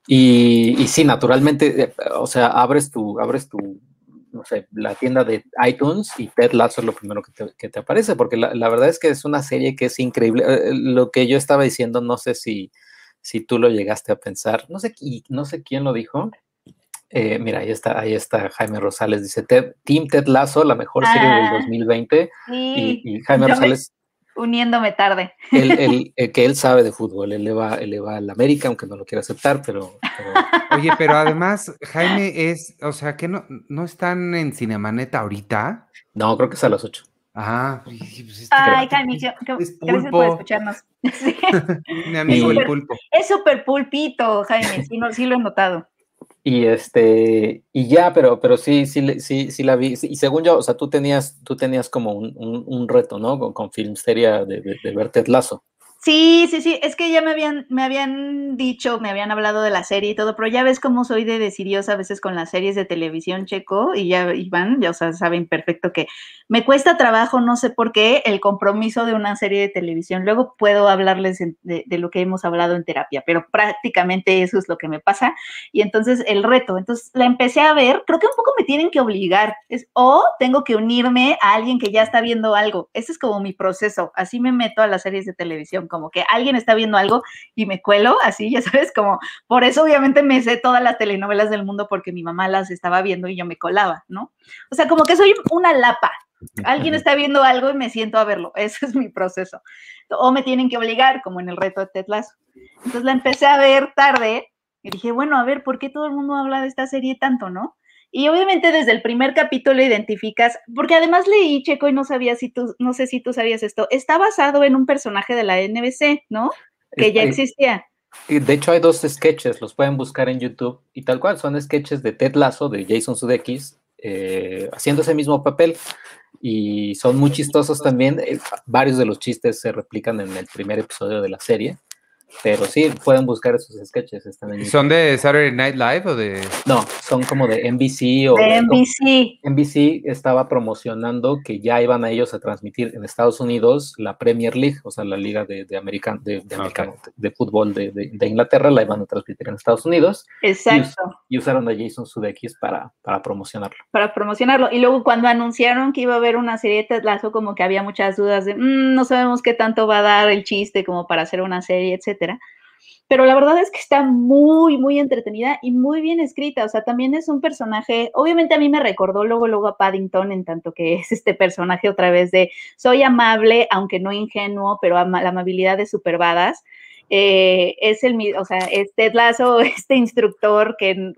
Y, y sí, naturalmente, eh, o sea, abres tu, abres tu, no sé, la tienda de iTunes y Ted Lasso es lo primero que te, que te aparece, porque la, la, verdad es que es una serie que es increíble. Eh, lo que yo estaba diciendo, no sé si, si tú lo llegaste a pensar, no sé, no sé quién lo dijo. Eh, mira, ahí está, ahí está Jaime Rosales, dice Team Ted Lasso, la mejor serie del 2020. Ah, y, y, Jaime Rosales uniéndome tarde. Él, [laughs] que él sabe de fútbol, él le va, él le va al América, aunque no lo quiera aceptar, pero, Oye, pero además, Jaime es, o sea, que no, no están en Cinemaneta ahorita. No, creo que es a las 8. Ah, pues, este Ay, Jaime, gracias por escucharnos. [laughs] Mi amigo el pulpo. Es súper pulpito, Jaime, sí, no, sí lo he notado. Y este, y ya, pero, pero sí, sí, sí, sí la vi. Y según yo, o sea, tú tenías, tú tenías como un, un, reto, ¿no? Con, con Filmsteria de, de, de ver Ted Lazo. Sí, sí, sí, es que ya me habían, me habían dicho, me habían hablado de la serie y todo, pero ya ves cómo soy de decidiosa a veces con las series de televisión checo y ya Iván, ya o sea, saben perfecto que me cuesta trabajo, no sé por qué, el compromiso de una serie de televisión. Luego puedo hablarles de, lo que hemos hablado en terapia, pero prácticamente eso es lo que me pasa. Y entonces el reto, entonces la empecé a ver, creo que un poco me tienen que obligar, es o tengo que unirme a alguien que ya está viendo algo. Ese es como mi proceso, así me meto a las series de televisión como que alguien está viendo algo y me cuelo, así, ya sabes, como por eso obviamente me sé todas las telenovelas del mundo porque mi mamá las estaba viendo y yo me colaba, ¿no? O sea, como que soy una lapa. Alguien [laughs] está viendo algo y me siento a verlo. Ese es mi proceso. O me tienen que obligar, como en el reto de Tetlazo. Entonces la empecé a ver tarde y dije, bueno, a ver, ¿por qué todo el mundo habla de esta serie tanto, no? Y obviamente desde el primer capítulo identificas, porque además leí, Checo, y no sabía si tú, no sé si tú sabías esto, está basado en un personaje de la NBC, ¿no? Que ya existía. De hecho, hay dos sketches, los pueden buscar en YouTube, y tal cual, son sketches de Ted Lasso, de Jason Sudeikis, eh, haciendo ese mismo papel. Y son muy chistosos también. Eh, varios de los chistes se replican en el primer episodio de la serie. Pero sí, pueden buscar esos sketches. Están ¿Son de Saturday Night Live o de.? No, son como de NBC o. De NBC. NBC estaba promocionando que ya iban a ellos a transmitir en Estados Unidos la Premier League, o sea, la liga de, de, americano, de, de, fútbol de, Inglaterra, la iban a transmitir enEstados Unidos. Exacto. Y, usaron a Jason Sudeikis para, para promocionarlo. Para promocionarlo. Y luego cuando anunciaron que iba a haber una serie de Ted como que había muchas dudas de mm, no sabemos qué tanto va a dar el chiste como para hacer una serie, etcétera pero la verdad es que está muy, muy entretenida y muy bien escrita. O sea, también es un personaje, obviamente a mí me recordó luego, luego a Paddington, en tanto que es este personaje otra vez de soy amable, aunque no ingenuo, pero la amabilidad de superbadas. Eh, es el, o sea, es Ted Lasso, [laughs] este instructor que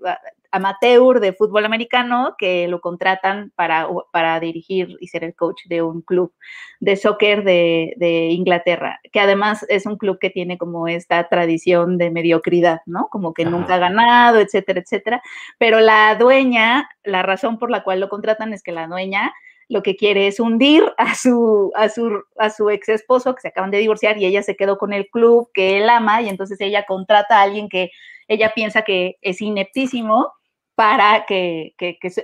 amateur de fútbol americano que lo contratan para, para dirigir y ser el coach de un club de soccer de, Inglaterra, que además es un club que tiene como esta tradición de mediocridad, ¿no? Como que nunca ha ganado, etcétera, etcétera. Pero la dueña, la razón por la cual lo contratan es que la dueña lo que quiere es hundir a su, a su, a su ex esposo que se acaban de divorciar y ella se quedó con el club que él ama y entonces ella contrata a alguien que ella piensa que es ineptísimo para que,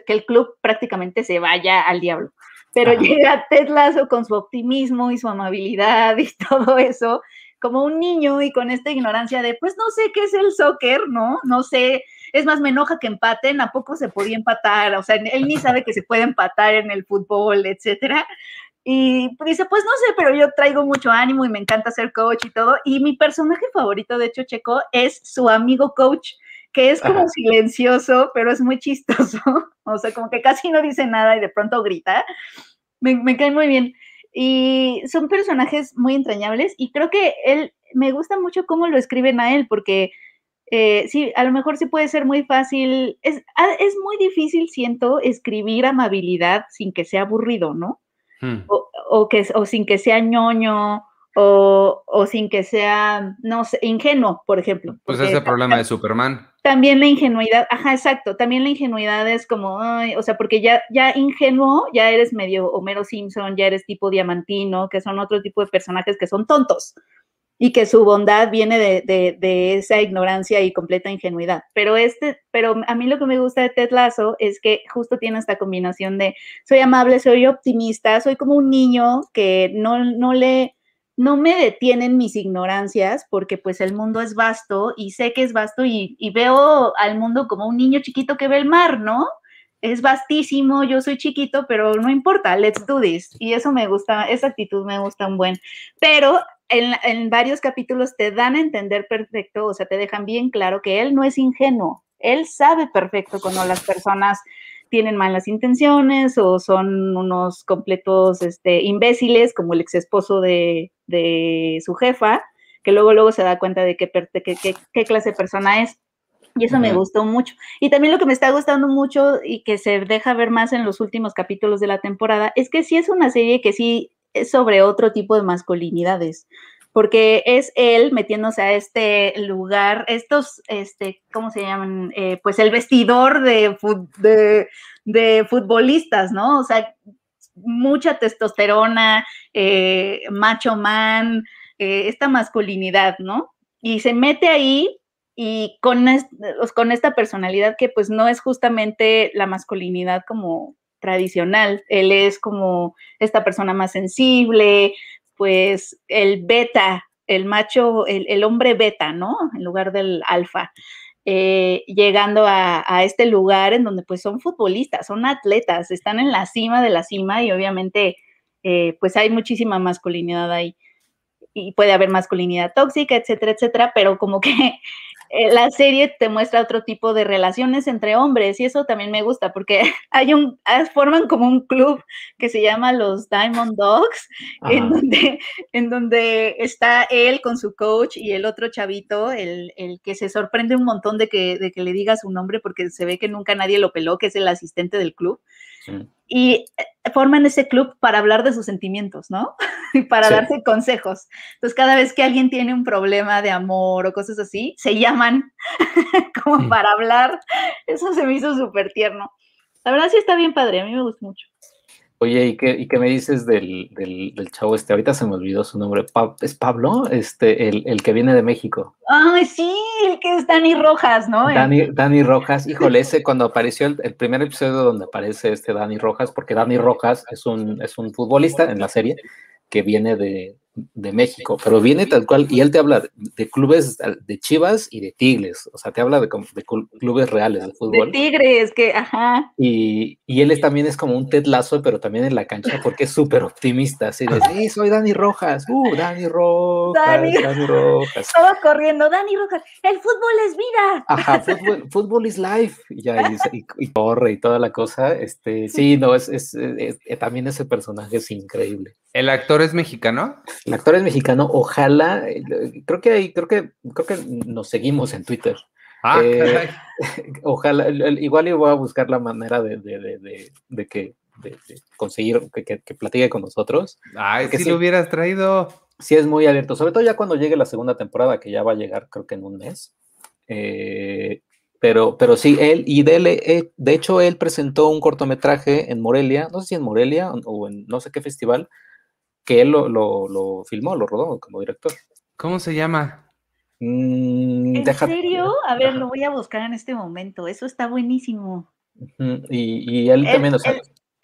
el club prácticamente se vaya al diablo. Pero llega Ted Lasso con su optimismo y su amabilidad y [laughs] todo eso, como un niño y con esta ignorancia de, pues no sé qué es el soccer, ¿no? No sé, Es más, me enoja que empaten, ¿a poco se podía empatar? O sea, él ni sabe que se puede empatar en el fútbol, etcétera. Y dice, pues no sé, pero yo traigo mucho ánimo y me encanta ser coach y todo. Y mi personaje favorito, de hecho, Checo, es su amigo coach, que es como silencioso, pero es muy chistoso. [laughs] O sea, como que casi no dice nada y de pronto grita. Me, me cae muy bien. Y son personajes muy entrañables y creo que él, me gusta mucho cómo lo escriben a él, porque eh, sí, a lo mejor sí puede ser muy fácil, es, es muy difícil, siento, escribir amabilidad sin que sea aburrido, ¿no? Hmm. O, que, o sin que sea ñoño, o, o, sin que sea, no sé, ingenuo, por ejemplo. Pues ese problema de Superman. También la ingenuidad, ajá, exacto, también la ingenuidad es como, o sea, porque ya, ya ingenuo, ya eres medio Homero Simpson, ya eres tipo diamantino, que son otro tipo de personajes que son tontos y que su bondad viene de, esa ignorancia y completa ingenuidad. Pero este, pero a mí lo que me gusta de Ted Lasso es que justo tiene esta combinación de soy amable, soy optimista, soy como un niño que no, no le, no me detienen mis ignorancias porque pues el mundo es vasto y sé que es vasto y, veo al mundo como un niño chiquito que ve el mar, ¿no? es vastísimo, yo soy chiquito, pero no importa, let's do this. Y eso me gusta, esa actitud me gusta un buen. Pero en, varios capítulos te dan a entender perfecto, o sea, te dejan bien claro que él no es ingenuo, él sabe perfecto cuando las personas tienen malas intenciones o son unos completos este, imbéciles, como el ex esposo de, su jefa, que luego, luego se da cuenta de qué, qué, clase de persona es. Y eso me gustó mucho. Y también lo que me está gustando mucho y que se deja ver más en los últimos capítulos de la temporada es que sí es una serie que sí sobre otro tipo de masculinidades, porque es él metiéndose a este lugar, estos, este, ¿cómo se llaman? Eh, pues el vestidor de, futbolistas, ¿no? O sea, mucha testosterona, eh, macho man, eh, esta masculinidad, ¿no? Y se mete ahí y con, con esta personalidad que pues no es justamente la masculinidad como tradicional. Él es como esta persona más sensible, pues el beta, el macho, el, hombre beta, ¿no? En lugar del alfa. Eh, llegando a, este lugar en donde pues son futbolistas, son atletas, están en la cima de la cima y obviamente eh, pues hay muchísima masculinidad ahí y puede haber masculinidad tóxica, etcétera, etcétera, pero como que [laughs] eh, la serie te muestra otro tipo de relaciones entre hombres y eso también me gusta porque [laughs] hay un, ah, forman como un club que se llama los Diamond Dogs, en donde, en donde está él con su coach y el otro chavito, el, que se sorprende un montón de que, de que le diga su nombre porque se ve que nunca nadie lo peló, que es el asistente del club. Y eh, forman ese club para hablar de sus sentimientos, ¿no? Y [laughs] para darse consejos. Entonces, cada vez que alguien tiene un problema de amor o cosas así, se llaman [laughs] como mm. para hablar. Eso se me hizo súper tierno. La verdad sí está bien padre, a mí me gusta mucho. Oye, ¿y qué, y qué me dices del, del, del, chavo este? Ahorita se me olvidó su nombre. ¿Es Pablo? Este, el, el, que viene de México. Ay, sí, el que es Dani Rojas, ¿no? Dani, Dani Rojas, [laughs] híjole, ese cuando apareció el, el, primer episodio donde aparece este Dani Rojas, porque Dani Rojas es un, es un futbolista en la serie que viene de, de México, pero viene tal cual, y él te habla de, clubes de Chivas y de Tigres, o sea, te habla de, de clubes reales de fútbol. De Tigres, que, ajá. Y, y él es, también es como un Ted Lazo, pero también en la cancha, porque es súper optimista, así de, sí, soy Dani Rojas, uh, Dani Rojas, Dani, Rojas. Todo corriendo, Dani Rojas, el fútbol es vida. Ajá, fútbol, fútbol is life, y, ya, y, corre y toda la cosa, este, sí, no, es, es, también ese personaje es increíble. ¿El actor es mexicano? El actor es mexicano, ojalá, eh, creo que hay, creo que, creo que nos seguimos en Twitter. Ah, eh, [laughs] ojalá, igual yo voy a buscar la manera de, que conseguir que, platique con nosotros. Ay, si lo hubieras traído. Sí, es muy abierto, sobre todo ya cuando llegue la segunda temporada, que ya va a llegar creo que en un mes. Eh, pero, pero sí, él, y de, de hecho, él presentó un cortometraje en Morelia, no sé si en Morelia o en no sé qué festival, que él lo, lo, filmó, lo rodó como director. ¿Cómo se llama? Mm, ¿En serio? A ver, lo voy a buscar en este momento. Eso está buenísimo. y, y, él, también,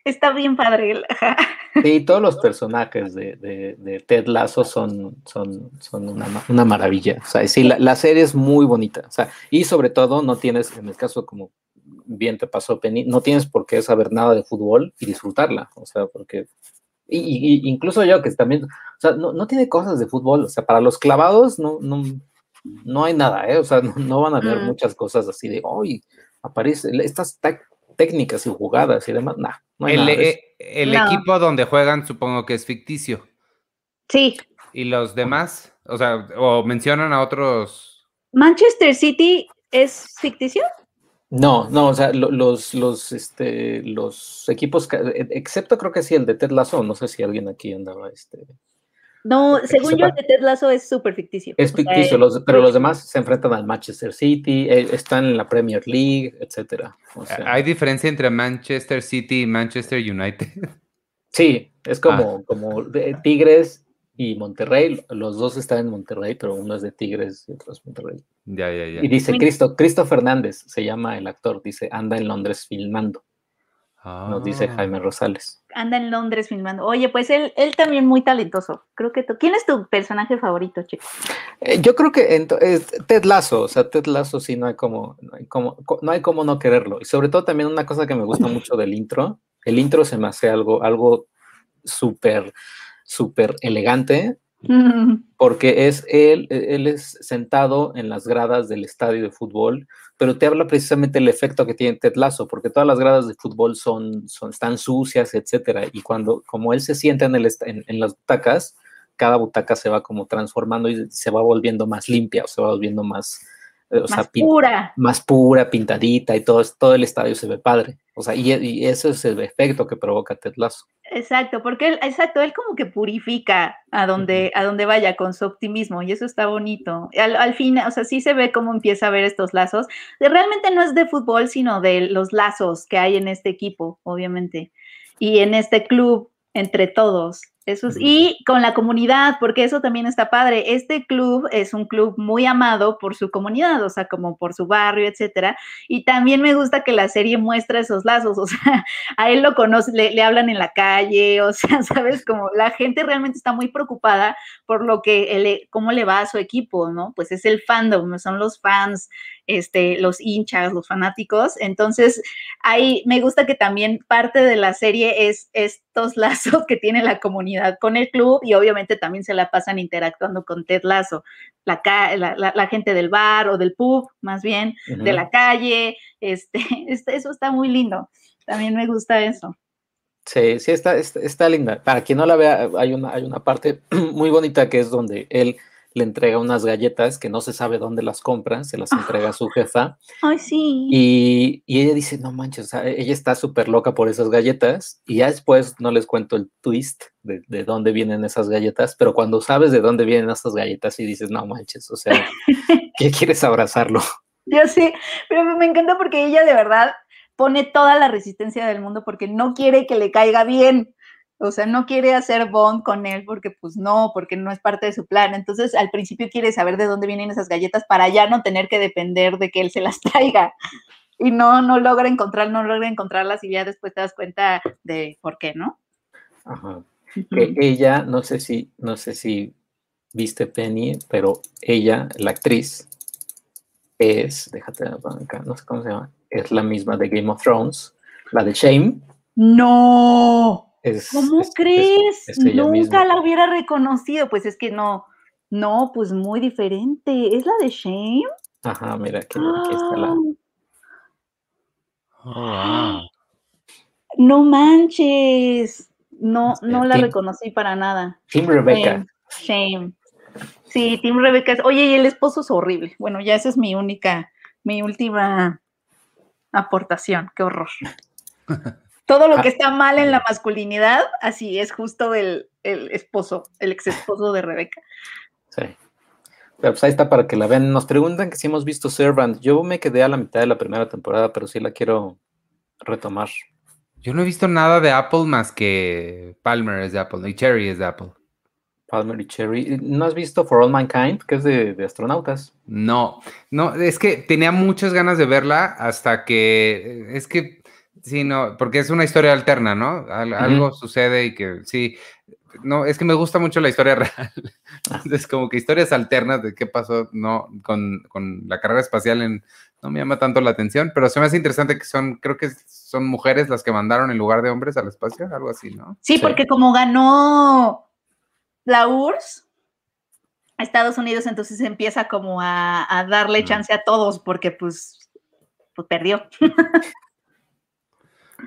Está bien padre. [laughs] Sí, todos los personajes de, Ted Lasso son, son, son una, maravilla. O sea, sí, la, serie es muy bonita. O sea, y sobre todo no tienes, en el caso como bien te pasó Penny, no tienes por qué saber nada de fútbol y disfrutarla. O sea, porque y, incluso yo que también, o sea, no, tiene cosas de fútbol, o sea, para los clavados no, no, no hay nada, ¿eh? O sea, no, van a ver mm. muchas cosas así de, hoy aparece, estas técnicas y jugadas y demás, nah, no hay el, nada. E, el equipo donde juegan supongo que es ficticio. Sí. ¿Y los demás? O sea, o mencionan a otros. ¿Manchester City es ficticio? No, no, o sea, los, los, este, los equipos, e, excepto creo que sí el de Ted Lasso, no sé si alguien aquí andaba, este. No, según yo el de Ted Lasso es súper ficticio. Es ficticio, pero los demás se enfrentan al Manchester City, eh, están en la Premier League, etcétera. ¿Hay diferencia entre Manchester City y Manchester United? Sí, es como, ah. como Tigres y Monterrey, los dos están en Monterrey, pero uno es de Tigres y otro es Monterrey. Ya, ya, ya. Y dice Cristo, Cristo Fernández, se llama el actor, dice, anda en Londres filmando. Nos dice ah. Jaime Rosales. Anda en Londres filmando. Oye, pues él, él también muy talentoso. Creo que ¿Quién es tu personaje favorito, chico? Eh, yo creo que Ted Lasso, o sea, Ted Lasso sí no hay como, no hay como, no hay como no quererlo. Y sobre todo también una cosa que me gusta mucho del intro, el intro se me hace algo, algo súper súper elegante, porque es él, él es sentado en las gradas del estadio de fútbol, pero te habla precisamente el efecto que tiene Ted Lasso, porque todas las gradas de fútbol son, son están sucias, etcétera, y cuando, como él se sienta en, el, en, las butacas, cada butaca se va como transformando y se va volviendo más limpia, o se va volviendo más, eh, más pura. Más pura, pintadita y todo, todo el estadio se ve padre. O sea, y, y ese es el efecto que provoca Ted Lasso. Exacto, porque él, exacto, él como que purifica a donde, a donde vaya con su optimismo y eso está bonito. Al, al, fin, o sea, sí se ve cómo empieza a ver estos lazos. realmente no es de fútbol, sino de los lazos que hay en este equipo, obviamente, y en este club entre todos. Eso y con la comunidad, porque eso también está padre. Este club es un club muy amado por su comunidad, o sea, como por su barrio, etcétera. Y también me gusta que la serie muestra esos lazos, o [laughs] sea, a él lo conoce, le, hablan en la calle, o sea, [laughs] sabes, como la gente realmente está muy preocupada por lo que, él, cómo le va a su equipo, ¿no? Pues es el fandom, son los fans, este, los hinchas, los fanáticos. Entonces, ahí me gusta que también parte de la serie es estos [laughs] lazos que tiene la comunidad con el club y obviamente también se la pasan interactuando con Ted Lazo, la, la, gente del bar o del pub, más bien, de la calle. Este, [laughs] este, eso está muy lindo. También me gusta eso. Sí, sí, está, está, está, linda. Para quien no la vea, hay una, hay una parte [clears throat] muy bonita que es donde él le entrega unas galletas que no se sabe dónde las compra, se las entrega a su jefa. Ay, sí. Y, ella dice, no manches, ella está súper loca por esas galletas. Y ya después no les cuento el twist de, de, dónde vienen esas galletas, pero cuando sabes de dónde vienen esas galletas y dices, no manches, o sea, [laughs] ¿qué quieres abrazarlo? Yo sí, pero me encanta porque ella de verdad pone toda la resistencia del mundo porque no quiere que le caiga bien o sea, no quiere hacer bond con él porque pues no, porque no es parte de su plan. Entonces, al principio quiere saber de dónde vienen esas galletas para ya no tener que depender de que él se las [laughs] traiga. Y no, no logra encontrar, no logra encontrarlas y ya después te das cuenta de por qué, ¿no? Ajá. ella, no sé si, no sé si viste Penny, pero ella, la actriz, es, déjate acá, no sé cómo se llama, es la misma de Game of Thrones, la de Shame. No. ¿Cómo crees? Nunca la hubiera reconocido. Pues es que no, no, pues muy diferente. ¿Es la de Shame? Ajá, mira, aquí, está la. Oh, no manches. No, este, no la reconocí para nada. Tim Rebecca. Shame. Sí, Tim Rebecca. Oye, y el esposo es horrible. Bueno, ya esa es mi única, mi última aportación. Qué horror. [laughs] Todo lo que ah. está mal en la masculinidad, así es justo el, esposo, el ex esposo de Rebeca. Sí. Pero pues ahí está para que la vean. Nos preguntan que si hemos visto Servant. Yo me quedé a la mitad de la primera temporada, pero sí la quiero retomar. Yo no he visto nada de Apple más que Palmer es de Apple y Cherry es de Apple. Palmer y Cherry. ¿No has visto For All Mankind, que es de, de, astronautas? No, no, es que tenía muchas ganas de verla hasta que es que Sí, no, porque es una historia alterna, ¿no? algo sucede y que sí. No, es que me gusta mucho la historia [laughs] real. Es como que historias alternas de qué pasó, no, con, con, la carrera espacial en, no me llama tanto la atención, pero se me hace interesante que son, creo que son mujeres las que mandaron en lugar de hombres al espacio, algo así, ¿no? Sí, porque como ganó la URSS, Estados Unidos entonces empieza como a, darle chance a todos porque pues, pues perdió. [laughs]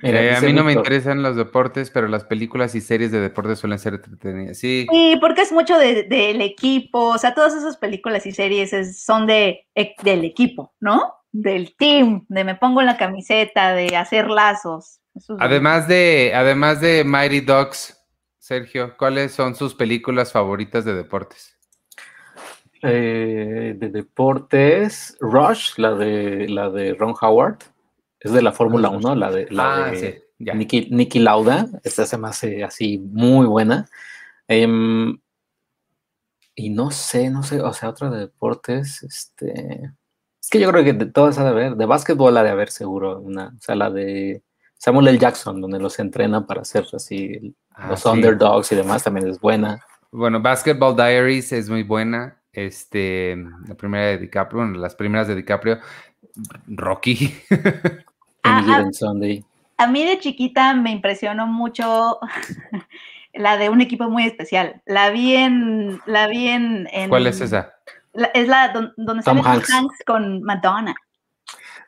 Eh, a mí no me interesan los deportes, pero las películas y series de deportes suelen ser entretenidas. Sí. Sí, porque es mucho del equipo, o sea, todas esas películas y series son de, e, del equipo, ¿no? Del team, de me pongo la camiseta, de hacer lazos. además de, además de Mighty Dogs, Sergio, ¿cuáles son sus películas favoritas de deportes? Eh, de deportes, Rush, la de la de Ron Howard, es de la Fórmula 1, ah, la de, la ah, de Nicky, Lauda, esta se me hace así muy buena. Em, y no sé, no sé, o sea, otra de deportes, este, es que yo creo que de todas ha de haber, de básquetbol ha de haber seguro una, o sea, la de Samuel L. Jackson, donde los entrenan para hacer así ah, los underdogs y demás, también es buena. Bueno, Basketball Diaries es muy buena este, la primera de DiCaprio, bueno, las primeras de DiCaprio, Rocky. [laughs] A, mí de chiquita me impresionó mucho [laughs] la de un equipo muy especial. La vi en, la vi en, ¿Cuál es esa? es la donde sale Hanks. Hanks. con Madonna.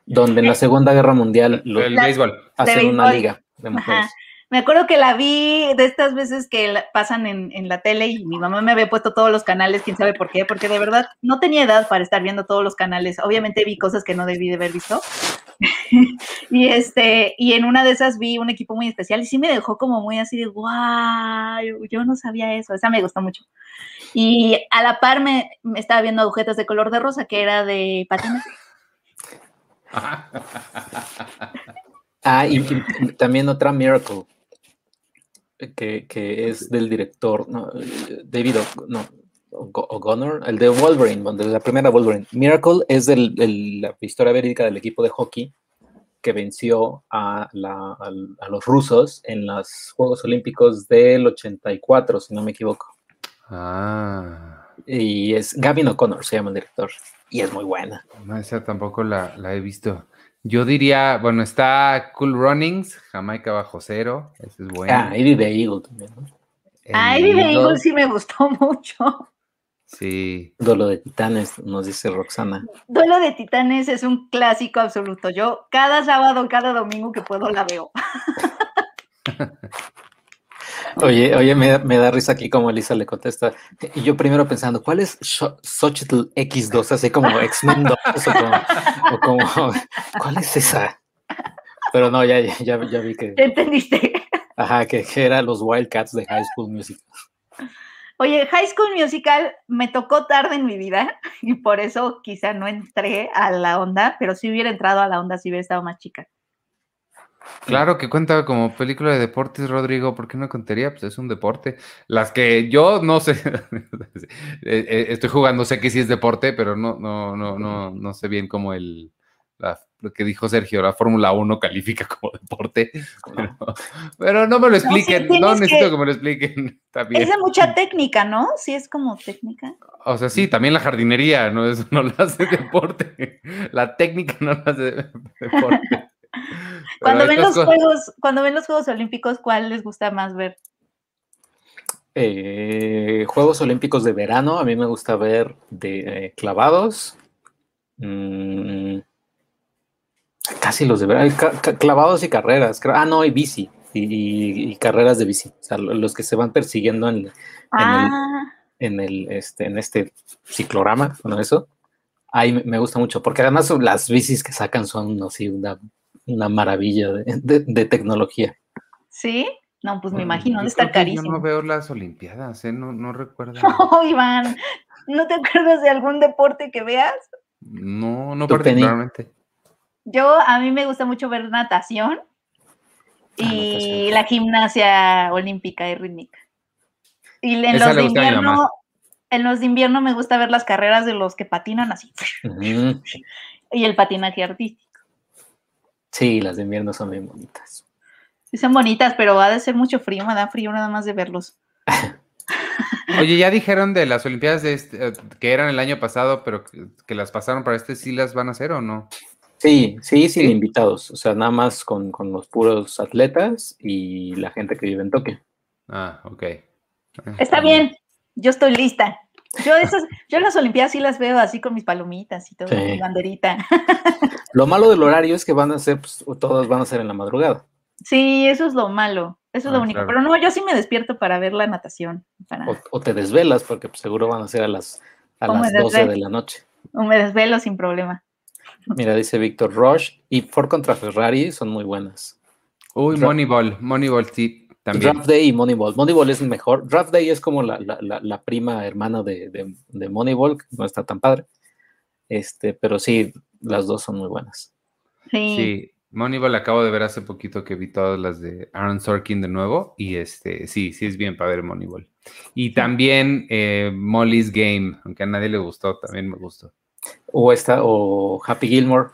Donde en la Segunda Guerra Mundial el béisbol hacen una liga de mujeres. Me acuerdo que la vi de estas veces que pasan en, la tele y mi mamá me había puesto todos los canales, quién sabe por qué, porque de verdad no tenía edad para estar viendo todos los canales. Obviamente vi cosas que no debí de haber visto. [laughs] y este, y en una de esas vi un equipo muy especial y sí me dejó como muy así de wow, yo no sabía eso, esa me gustó mucho. Y a la par me, estaba viendo agujetas de color de rosa, que era de patinaje. [laughs] ah, y también otra Miracle que, es del director, no, David O'Connor, el de Wolverine, la primera Wolverine. Miracle es de la historia verídica del equipo de hockey que venció a, los rusos en los Juegos Olímpicos del 84, si no me equivoco. Ah. Y es Gavin O'Connor, se llama el director. Y es muy buena. No, esa tampoco la, la he visto. Yo diría, bueno, está Cool Runnings, Jamaica bajo cero, ese es bueno. Ah, Eddie the Eagle también, ¿no? Ah, Eddie the Eagle sí me gustó [laughs] mucho. Sí. Duelo de Titanes, nos dice Roxana. Duelo de Titanes es un clásico absoluto. Yo cada sábado, cada domingo que puedo la veo. [laughs] Oye, oye, me, da risa aquí como Elisa le contesta. Y yo primero pensando, ¿cuál es Xochitl X2? Así como X-Men 2 o como, ¿cuál es esa? Pero no, ya, ya, ya vi que. ¿Entendiste? Ajá, que, que eran los Wildcats de High School Musical. Oye, High School Musical me tocó tarde en mi vida [laughs] y por eso quizá no entré a la onda, pero si hubiera entrado a la onda si hubiera estado más chica. Claro que cuenta como película de deportes, Rodrigo. ¿Por qué no contaría? Pues es un deporte. Las que yo no sé, [laughs] eh, eh, estoy jugando, sé que sí es deporte, pero no, no, no, no, no sé bien cómo el, lo que dijo Sergio, la Fórmula 1 califica como deporte. [laughs] Pero, no me lo expliquen, no, necesito que... me lo expliquen. [laughs] También. Es de mucha técnica, ¿no? Sí, es como técnica. O sea, sí, también la jardinería, no, es, no la hace [laughs] deporte. La técnica no la hace deporte. Cuando ven, los juegos, cuando ven los Juegos Olímpicos, ¿cuál les gusta más ver? Eh, juegos Olímpicos de verano, a mí me gusta ver de eh, clavados. Mm, casi los de verano, clavados y carreras. Ah, no, y bici. Y, carreras de bici. O sea, los que se van persiguiendo en, en, el, ah. este, en este ciclorama, con eso. Ahí me gusta mucho, porque además las bicis que sacan son así una una maravilla de, tecnología. ¿Sí? No, pues me imagino, debe estar carísimo. Yo no veo las Olimpiadas, ¿eh? no, no recuerdo. No, [laughs] Iván, ¿no te acuerdas de algún deporte que veas? No, no particularmente. Yo, a mí me gusta mucho ver natación ah, y la gimnasia olímpica y rítmica. Y en los de invierno, en los de invierno me gusta ver las carreras de los que patinan así. [laughs] Y el patinaje artístico. Sí, las de invierno son bien bonitas. Sí, son bonitas, pero ha de ser mucho frío, me da frío nada más de verlos. [laughs] Oye, ya dijeron de las Olimpiadas de este, eh, que eran el año pasado, pero que, que las pasaron para este, ¿sí las van a hacer o no? Sí, sí, sin invitados. O sea, nada más con, con, los puros atletas y la gente que vive en Tokio. Ah, ok. Está bien, yo estoy lista. Yo esas, [laughs] yo las Olimpiadas sí las veo así con mis palomitas y todo, sí. mi banderita. [laughs] Lo malo del horario es que van a ser, pues, todas van a ser en la madrugada. Sí, eso es lo malo. Eso es ah, lo único. Claro. Pero no, yo sí me despierto para ver la natación. Para... O, o, te desvelas, porque pues, seguro van a ser a las, a las 12 de la noche. O me desvelo sin problema. Mira, dice Víctor Rush y Ford contra Ferrari son muy buenas. Uy, Draft, Moneyball, Moneyball, sí, también. Draft Day y Moneyball. Moneyball es el mejor. Draft Day es como la, la, la, la prima hermana de, de, de, Moneyball, que no está tan padre. Este, pero sí, las dos son muy buenas. Sí. sí. Moneyball acabo de ver hace poquito que vi todas las de Aaron Sorkin de nuevo y este, sí, sí es bien padre Moneyball. Y también eh, Molly's Game, aunque a nadie le gustó, también me gustó. O esta, o Happy Gilmore.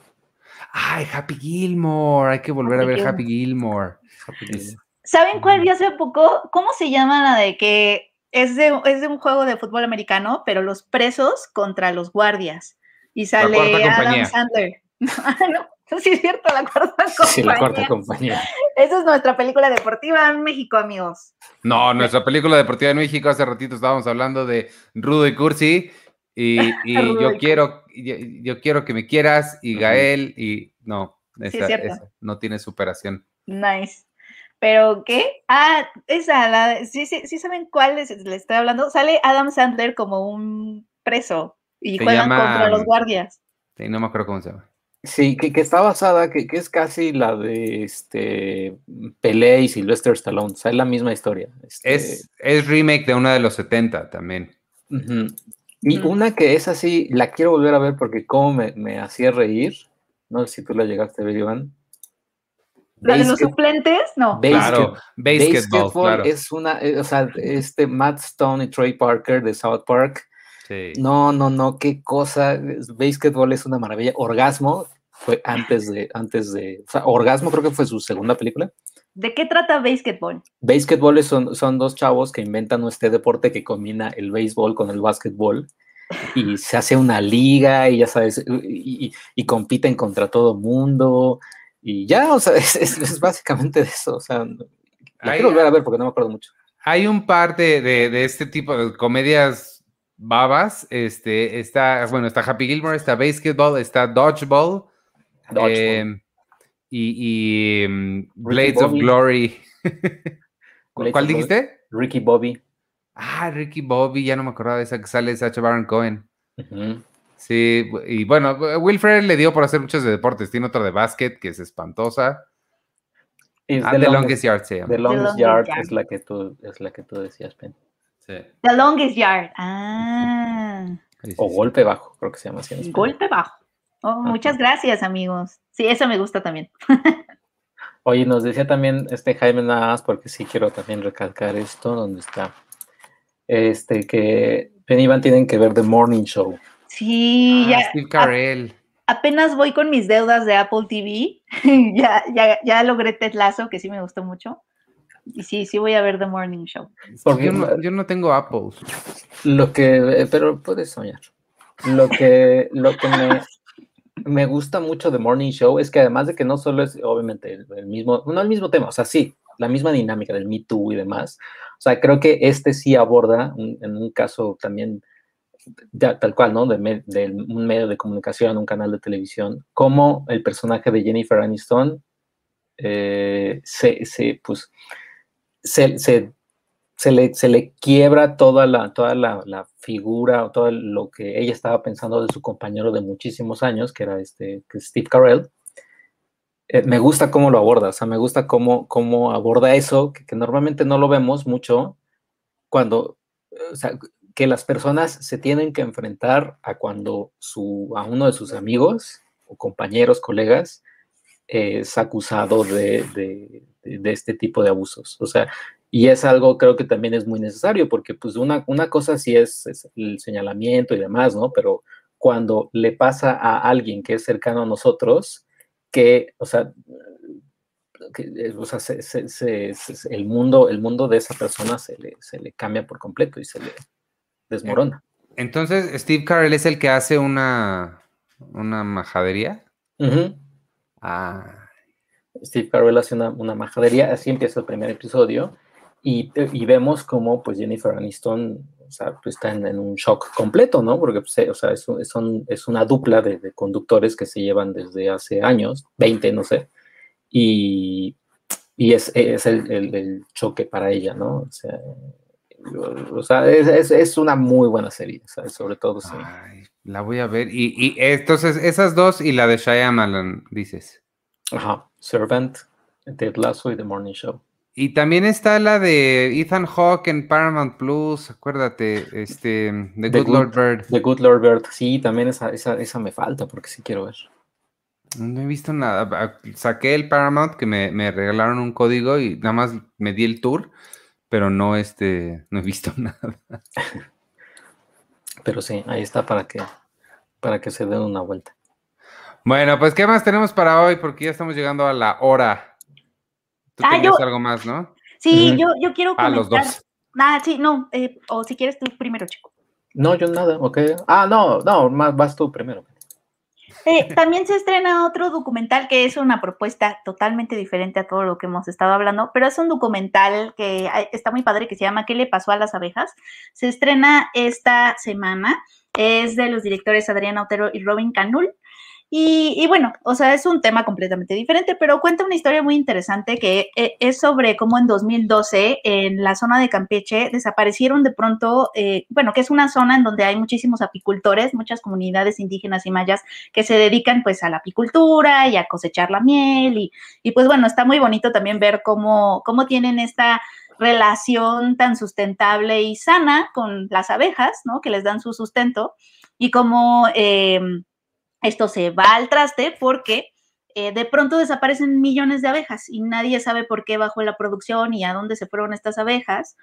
Ay, Happy Gilmore, hay que volver Happy a ver Gilmore. Happy Gilmore. Happy Gilmore. ¿Saben cuál vi hace poco? ¿Cómo se llama la de que es de, es de un juego de fútbol americano, pero los presos contra los guardias? Y sale Adam Sandler. [laughs] no, [laughs] sí es cierto, la cuarta compañía. Sí, la cuarta compañía. Esa es nuestra película deportiva en México, amigos. No, nuestra película deportiva en México, hace ratito estábamos hablando de Rudo y Cursi, y, y [laughs] yo quiero, yo, yo, quiero que me quieras, y Gael, y no, esa, sí, esa, no tiene superación. Nice. ¿Pero qué? Ah, esa, la, sí, sí, sí saben cuál les, les estoy hablando. Sale Adam Sandler como un preso y Se juegan llama- contra los guardias. Sí, no me acuerdo cómo se llama. Sí, que, que está basada, que, que es casi la de este Pelé y Sylvester Stallone. O sea, es la misma historia. Este, Es, es remake de una de los 70 también. Y una que es así, la quiero volver a ver porque como me, me hacía reír. No sé si tú la llegaste a ver, Iván. ¿La de los suplentes? No. Basket- Claro, basketball, Basketball claro. es una, eh, o sea, este Matt Stone y Trey Parker de South Park. Sí. No, no, no, qué cosa. Basketball es una maravilla. Orgasmo fue antes de, antes de, o sea, Orgasmo creo que fue su segunda película. ¿De qué trata Basketball? Basketball es- son, son dos chavos que inventan este deporte que combina el béisbol con el básquetbol y se hace una liga y ya sabes, y, y- y compiten contra todo mundo y ya, o sea, [laughs] es, es- es básicamente de eso, o sea, la quiero volver a ver porque no me acuerdo mucho. Hay un par de, de, de este tipo de comedias babas. Este, está, bueno, está Happy Gilmore, está Basketball, está Dodgeball. Dodgeball. eh, y, y, mm, Blades of. Glory. [laughs] ¿Cuál dijiste? Ricky Bobby. Ah, Ricky Bobby, ya no me acordaba de esa que sale Sacha Baron Cohen. Sí, y bueno, Will Ferrell le dio por hacer muchos de deportes. Tiene otra de básquet que es espantosa. Es Ah, The The Longest- Longest Yard se llama. The Longest Longest Yard Yard. es la que tú, es la que tú decías, Pen. Sí, The Longest Yard. Ah, sí, sí, O sí. golpe bajo, creo que se llama así. en golpe bajo. Oh, muchas gracias, amigos. Sí, eso me gusta también. Oye, nos decía también este Jaime Navas, porque sí quiero también recalcar esto, donde está. Este, que y Iván tienen que ver The Morning Show. Sí, Ah, ya. Steve Carell. apenas voy con mis deudas de Apple TV. [laughs] ya, ya, ya logré Ted Lasso, que sí me gustó mucho. Y sí, sí voy a ver The Morning Show. Porque- Yo no, yo no tengo Apple. Lo que, eh, pero puedes soñar. Lo que, lo que me, me gusta mucho de Morning Show es que además de que no solo es, obviamente, el, mismo, no el mismo tema, o sea, sí, la misma dinámica del Me Too y demás. O sea, creo que este sí aborda, en un caso también, tal cual, ¿no? De, un medio de comunicación, un canal de televisión, cómo el personaje de Jennifer Aniston eh, se, pues, se se le, se le quiebra toda la, toda la, figura o todo lo que ella estaba pensando de su compañero de muchísimos años, que era este que es Steve Carell. Eh, me gusta cómo lo aborda, o sea, me gusta cómo, cómo aborda eso, que, que normalmente no lo vemos mucho cuando, que las personas se tienen que enfrentar a cuando su, a uno de sus amigos o compañeros, colegas, es acusado de, de, de este tipo de abusos. O sea, y es algo creo que también es muy necesario, porque pues una, una cosa sí es, es, el señalamiento y demás, ¿no? Pero cuando le pasa a alguien que es cercano a nosotros, que, o sea, o sea, el, mundo, el mundo de esa persona se le, se le cambia por completo y se le desmorona. Entonces, Steve Carell es el que hace una, una majadería. Ah. Steve Carell hace una, una, majadería, así empieza el primer episodio, y, y vemos cómo pues Jennifer Aniston o sea, pues, está en, un shock completo, ¿no? Porque pues, o sea, es, es una dupla de, de, conductores que se llevan desde hace años, 20, no sé, y, y es, es el, el, el, choque para ella, ¿no? O sea, o sea, es, es, una muy buena serie, sobre todo. la voy a ver. Y, y, entonces, esas dos y la de Shyamalan, dices. Ajá, Servant, Ted Lasso y The Morning Show. Y también está la de Ethan Hawke en Paramount Plus, acuérdate, este, The, Good, Lord Bird. The Good Lord Bird, sí, también esa, esa, esa me falta porque sí quiero ver. No he visto nada. Saqué el Paramount que me, me regalaron un código y nada más me di el tour pero no, este, no he visto [laughs] nada. Pero sí, ahí está para que, para que se den una vuelta. Bueno, pues, ¿qué más tenemos para hoy? Porque ya estamos llegando a la hora. Tú ah, algo más, ¿no? Sí, yo, yo quiero comentar. Ah, los dos. Ah, sí, no, eh, o si quieres tú primero, chico. No, yo nada, ok. Ah, no, no, más vas tú primero. Eh, también se estrena otro documental que es una propuesta totalmente diferente a todo lo que hemos estado hablando, pero es un documental que está muy padre que se llama ¿Qué le pasó a las abejas? Se estrena esta semana. Es de los directores Adrián Otero y Robin Canul. Y, bueno, o sea, es un tema completamente diferente, pero cuenta una historia muy interesante que eh, es sobre cómo en 2012 en la zona de Campeche desaparecieron de pronto, eh, bueno, que es una zona en donde hay muchísimos apicultores, muchas comunidades indígenas y mayas que se dedican pues a la apicultura y a cosechar la miel y, y pues bueno, está muy bonito también ver cómo, cómo tienen esta relación tan sustentable y sana con las abejas, ¿no? Que les dan su sustento y cómo... Eh, esto se va al traste porque eh, de pronto desaparecen millones de abejas y nadie sabe por qué bajó la producción y a dónde se fueron estas abejas.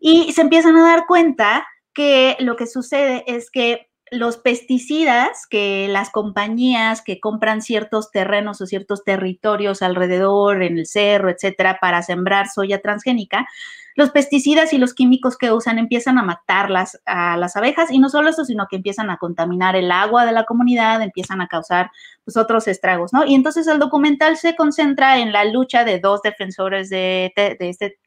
Y se empiezan a dar cuenta que lo que sucede es que los pesticidas que las compañías que compran ciertos terrenos o ciertos territorios alrededor, en el cerro, etcétera, para sembrar soya transgénica, los pesticidas y los químicos que usan empiezan a matarlas a las abejas y no solo eso, sino que empiezan a contaminar el agua de la comunidad, empiezan a causar pues, otros estragos, ¿no? Y entonces el documental se concentra en la lucha de dos defensores de, de, este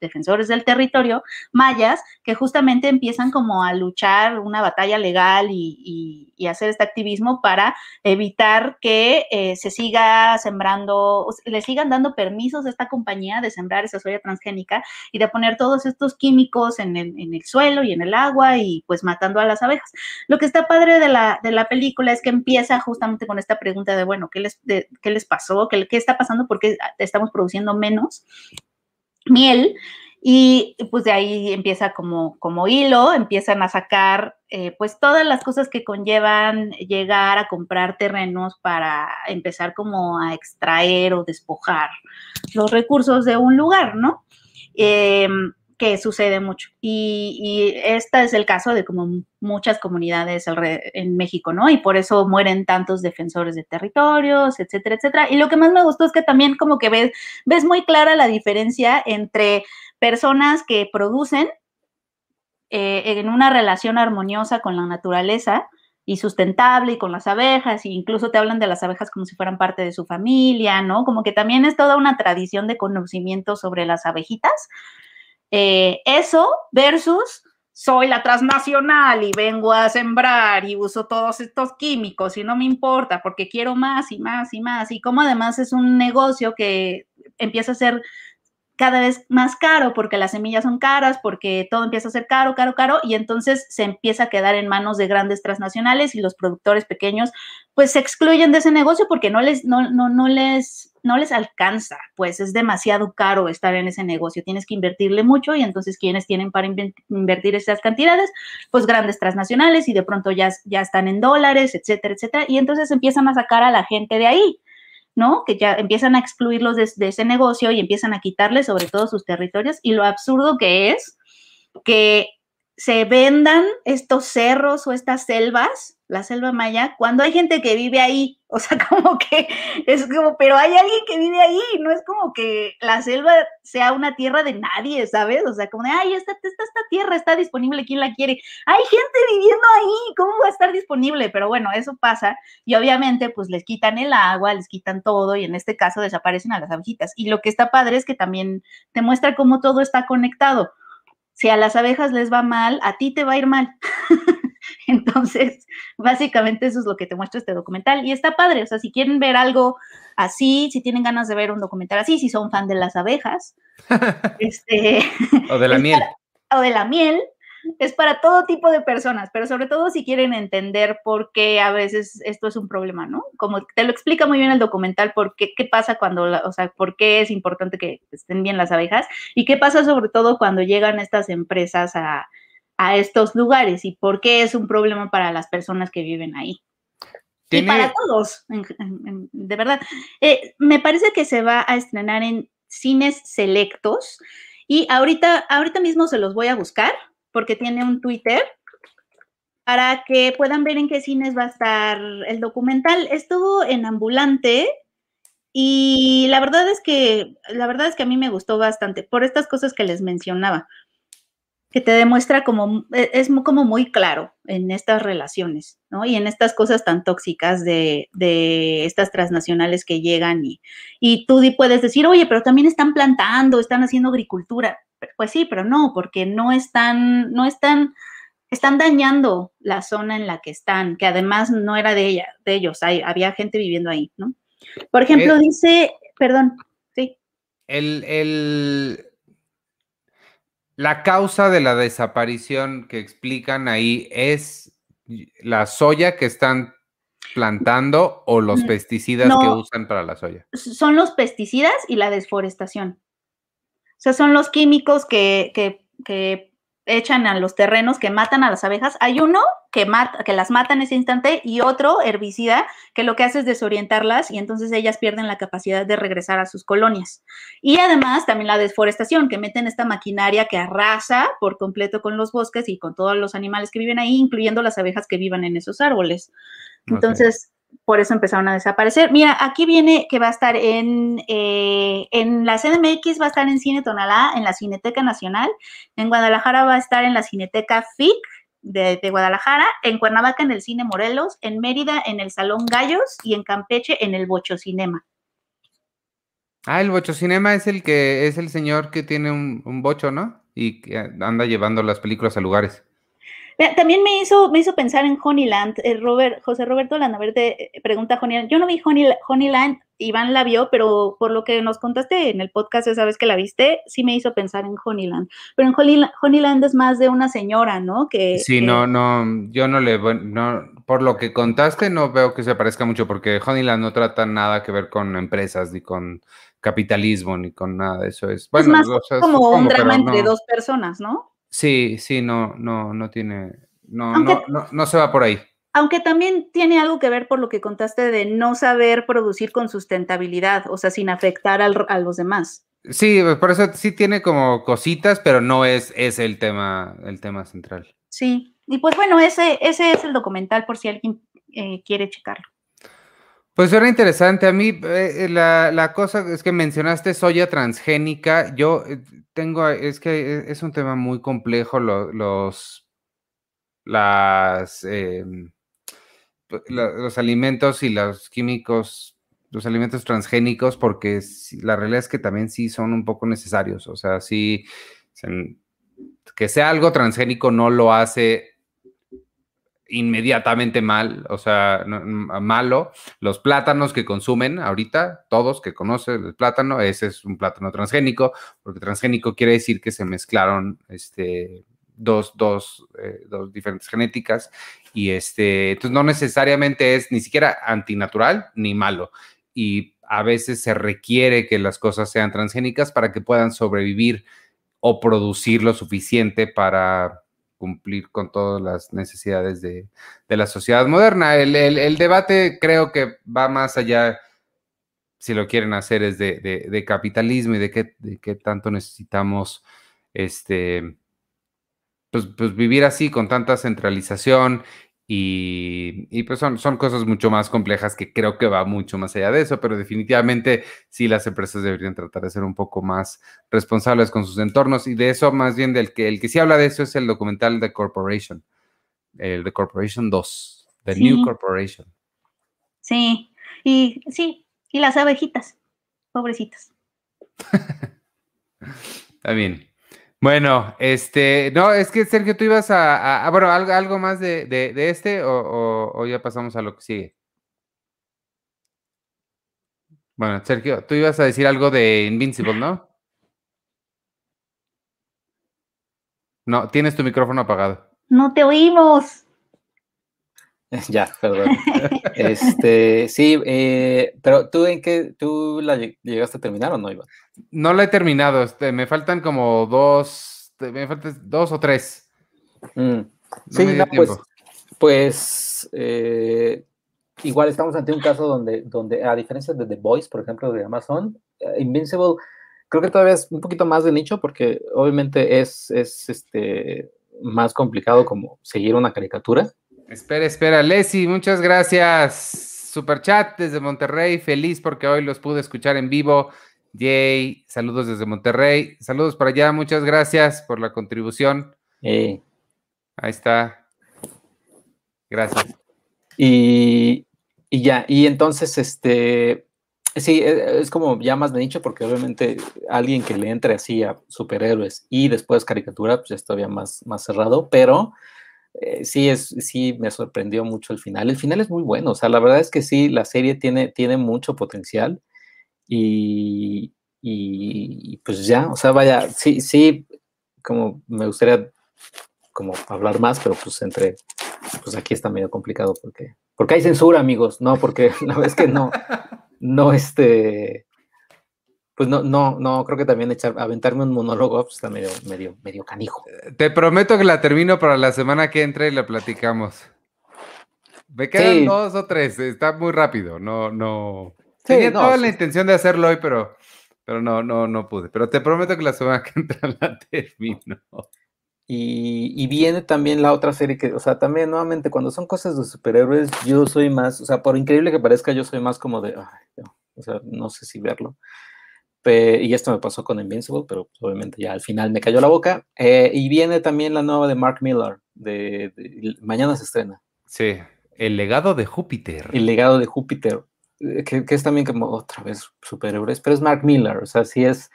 defensores del territorio mayas que justamente empiezan como a luchar una batalla legal y, hacer este activismo para evitar que eh, se siga sembrando, le sigan dando permisos a esta compañía de sembrar esa soya transgénica y de poner todos estos químicos en el, suelo y en el agua y pues matando a las abejas. Lo que está padre de la, de la película es que empieza justamente con esta pregunta de, bueno, ¿qué les, ¿qué les pasó? ¿Qué, ¿Qué está pasando? ¿Por qué estamos produciendo menos? miel y pues de ahí empieza como, como hilo, empiezan a sacar eh, pues todas las cosas que conllevan llegar a comprar terrenos para empezar como a extraer o despojar los recursos de un lugar, ¿no? Em, que sucede mucho. Y, y, este es el caso de como muchas comunidades en México, ¿no? Y por eso mueren tantos defensores de territorios, etcétera, etcétera. Y lo que más me gustó es que también como que ves, ves muy clara la diferencia entre personas que producen eh, en una relación armoniosa con la naturaleza y sustentable y con las abejas, e incluso te hablan de las abejas como si fueran parte de su familia, ¿no? Como que también es toda una tradición de conocimiento sobre las abejitas, eh, eso versus soy la transnacional y vengo a sembrar y uso todos estos químicos y no me importa porque quiero más y más y más. Y como además es un negocio que empieza a ser cada vez más caro porque las semillas son caras, porque todo empieza a ser caro, caro, caro, y entonces se empieza a quedar en manos de grandes transnacionales y los productores pequeños pues se excluyen de ese negocio porque no les, no, no, no les, no les alcanza, pues es demasiado caro estar en ese negocio, tienes que invertirle mucho y entonces quienes tienen para invertir esas cantidades, pues grandes transnacionales y de pronto ya, ya están en dólares, etcétera, etcétera, y entonces empiezan a sacar a la gente de ahí. ¿No? Que ya empiezan a excluirlos de, ese negocio y empiezan a quitarles sobre todo sus territorios. Y lo absurdo que es que se vendan estos cerros o estas selvas, la selva maya, cuando hay gente que vive ahí. [laughs] O sea, como que es como, pero hay alguien que vive ahí, no es como que la selva sea una tierra de nadie, ¿sabes? O sea, como de, ay, esta, esta, esta tierra está disponible, ¿quién la quiere? Hay gente viviendo ahí, ¿cómo va a estar disponible? Pero bueno, eso pasa y obviamente pues les quitan el agua, les quitan todo y en este caso desaparecen a las abejitas. Y lo que está padre es que también te muestra cómo todo está conectado si a las abejas les va mal, a ti te va a ir mal. [laughs] Entonces, básicamente eso es lo que te muestra este documental y está padre, o sea, si quieren ver algo así, si tienen ganas de ver un documental así, si son fan de las abejas, [laughs] este, o de la [laughs] miel. o de la miel, es para todo tipo de personas, pero sobre todo si quieren entender por qué a veces esto es un problema, ¿no? Como te lo explica muy bien el documental, por qué, qué pasa cuando, o sea, por qué es importante que estén bien las abejas y qué pasa sobre todo cuando llegan estas empresas a, estos lugares y por qué es un problema para las personas que viven ahí. Y para todos, de verdad. Eh, me parece que se va a estrenar en cines selectos y ahorita, ahorita mismo se los voy a buscar porque tiene un Twitter para que puedan ver en qué cines va a estar el documental. Estuvo en Ambulante y la verdad es que la verdad es que a mí me gustó bastante por estas cosas que les mencionaba, que te demuestra como e, es como muy claro en estas relaciones, ¿no? Y en estas cosas tan tóxicas de, estas transnacionales que llegan y, y tú puedes decir, oye, pero también están plantando, están haciendo agricultura. Pues sí, pero no, porque no están, no están, están dañando la zona en la que están, que además no era de ella, de ellos, hay, había gente viviendo ahí, ¿no? Por ejemplo, dice, perdón, sí. El, el, la causa de la desaparición que explican ahí es la soya que están plantando o los pesticidas que usan para la soya. Son los pesticidas y la desforestación. O sea, son los químicos que, que, que echan a los terrenos que matan a las abejas. Hay uno que, mata, que las mata en ese instante y otro herbicida que lo que hace es desorientarlas y entonces ellas pierden la capacidad de regresar a sus colonias. Y además también la desforestación, que meten esta maquinaria que arrasa por completo con los bosques y con todos los animales que viven ahí, incluyendo las abejas que vivan en esos árboles. Entonces, por eso empezaron a desaparecer. Mira, aquí viene que va a estar en, eh, en la CDMX, va a estar en Cine Tonalá, en la Cineteca Nacional, en Guadalajara va a estar en la Cineteca FIC de, Guadalajara, en Cuernavaca en el Cine Morelos, en Mérida en el Salón Gallos y en Campeche en el Bocho Cinema. Ah, el Bocho Cinema es el que es el señor que tiene un, un bocho, ¿no? Y que anda llevando las películas a lugares. También me hizo, me hizo pensar en Honeyland. Eh, Robert, José Roberto Landaverde eh, pregunta a Honeyland. Yo no vi Honey, Honeyland, Iván la vio, pero por lo que nos contaste en el podcast esa vez que la viste, sí me hizo pensar en Honeyland. Pero en Honeyland, es más de una señora, ¿no? Que, sí, no, no, yo no le, no, por lo que contaste no veo que se parezca mucho, porque Honeyland no trata nada que ver con empresas ni con capitalismo ni con nada de eso. Es, bueno, es más como un drama entre dos personas, ¿no? Sí, sí, no, no, no tiene, no, no, no, se va por ahí. Aunque también tiene algo que ver por lo que contaste de no saber producir con sustentabilidad, o sea, sin afectar a los demás. Sí, pues, por eso sí tiene como cositas, pero no es, es el tema, el tema central. Sí, y pues bueno, ese, ese es el documental por si alguien eh, quiere checarlo. Pues era interesante. A mí eh, eh, la, la, cosa es que mencionaste soya transgénica. Yo tengo, es que es un tema muy complejo, los, las, em, los alimentos y los químicos, los alimentos transgénicos, porque la realidad es que también sí son un poco necesarios. O sea, sí, que sea algo transgénico no lo hace inmediatamente mal, o sea, malo. Los plátanos que consumen ahorita, todos que conocen el plátano, ese es un plátano transgénico, porque transgénico quiere decir que se mezclaron este, dos, dos, eh, dos diferentes genéticas y este, entonces no necesariamente es ni siquiera antinatural ni malo. Y a veces se requiere que las cosas sean transgénicas para que puedan sobrevivir o producir lo suficiente para cumplir con todas las necesidades de, la sociedad moderna. El, debate creo que va más allá, si lo quieren hacer, es de, capitalismo y de qué, de qué tanto necesitamos este, pues, pues, vivir así con tanta centralización y, pues son, son cosas mucho más complejas que creo que va mucho más allá de eso, pero definitivamente sí las empresas deberían tratar de ser un poco más responsables con sus entornos y de eso más bien del que el que sí habla de eso es el documental de Corporation, el de Corporation 2, The New Corporation. Sí, y sí, y las abejitas, pobrecitas. [laughs] Está bien. Bueno, este, no, es que Sergio, tú ibas a, bueno, algo, algo más de, este o, ya pasamos a lo que sigue. Bueno, Sergio, tú ibas a decir algo de Invincible, ¿no? No, tienes tu micrófono apagado. No te oímos. [laughs] Ya, perdón. este, sí, eh, pero tú en qué, tú la llegaste a terminar o no, Iván? No la he terminado, este, me faltan como dos, me faltan dos o tres. Mm. sí, no, pues, pues eh, igual estamos ante un caso donde, donde, a diferencia de The Voice, por ejemplo, de Amazon, eh, Invincible, creo que todavía es un poquito más de nicho porque obviamente es, es este, más complicado como seguir una caricatura Espera, espera, Leslie, muchas gracias. Super chat desde Monterrey, feliz porque hoy los pude escuchar en vivo. Jay, saludos desde Monterrey. Saludos para allá, muchas gracias por la contribución. Ahí está. Gracias. Y, ya, y entonces, este, sí, e, es como ya más de nicho, porque obviamente alguien que le entre así a superhéroes y después caricatura, pues es todavía más, más cerrado, pero eh, sí, es, sí me sorprendió mucho el final. El final es muy bueno, o sea, la verdad es que sí, la serie tiene, tiene mucho potencial y, y pues ya, o sea, vaya, sí, sí, como me gustaría como hablar más, pero pues entre, pues aquí está medio complicado porque, porque hay censura, amigos, no, porque [laughs] la verdad es que no, no, este, pues no, no, no, creo que también echar, aventarme un monólogo pues, está medio, medio, medio canijo. Eh, te prometo que la termino para la semana que entre y la platicamos. Me quedan dos o tres, está muy rápido, no, no. Tenía toda la intención de hacerlo hoy, pero, pero no, no, no pude. Pero te prometo que la semana que entra [laughs] la termino. Y, y, viene también la otra serie que, o sea, también nuevamente cuando son cosas de superhéroes, yo soy más, o sea, por increíble que parezca, yo soy más como de, ay, o sea, no sé si verlo y esto me pasó con Invincible, pero pues, obviamente ya al final me cayó la boca. Eh, y viene también la nueva de Mark Miller, de, mañana se estrena. Sí, El legado de Júpiter. El legado de Júpiter, eh, que, es también como otra vez superhéroes, pero es Mark Miller, o sea, sí es,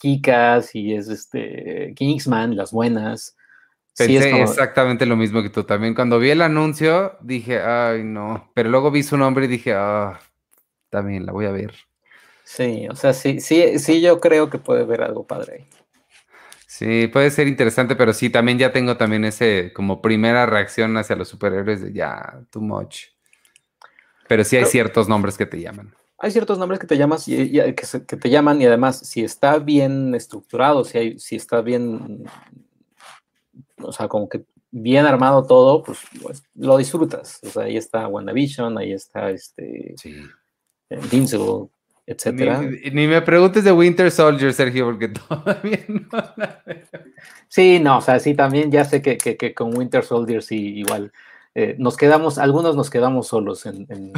Kikas y es este Kingsman, las buenas. Pensé exactamente lo mismo que tú también. Cuando vi el anuncio, dije, ay, no. Pero luego vi su nombre y dije, ah, también la voy a ver. Sí, o sea, sí, sí, sí, yo creo que puede haber algo padre ahí. Sí, puede ser interesante, pero sí, también ya tengo también ese como primera reacción hacia los superhéroes de ya, too much. Pero sí hay ciertos nombres que te llaman. Hay ciertos nombres que te llamas y, que, te llaman y además si está bien estructurado, si hay, si está bien, o sea, como que bien armado todo, pues, pues lo disfrutas. O sea, ahí está WandaVision, ahí está este sí. Invincible, etcétera. Ni, me preguntes de Winter Soldier, Sergio, porque [laughs] todavía no la Sí, no, o sea, sí, también ya sé que, que, con Winter Soldier sí, igual. Eh, nos quedamos, algunos nos quedamos solos en, en,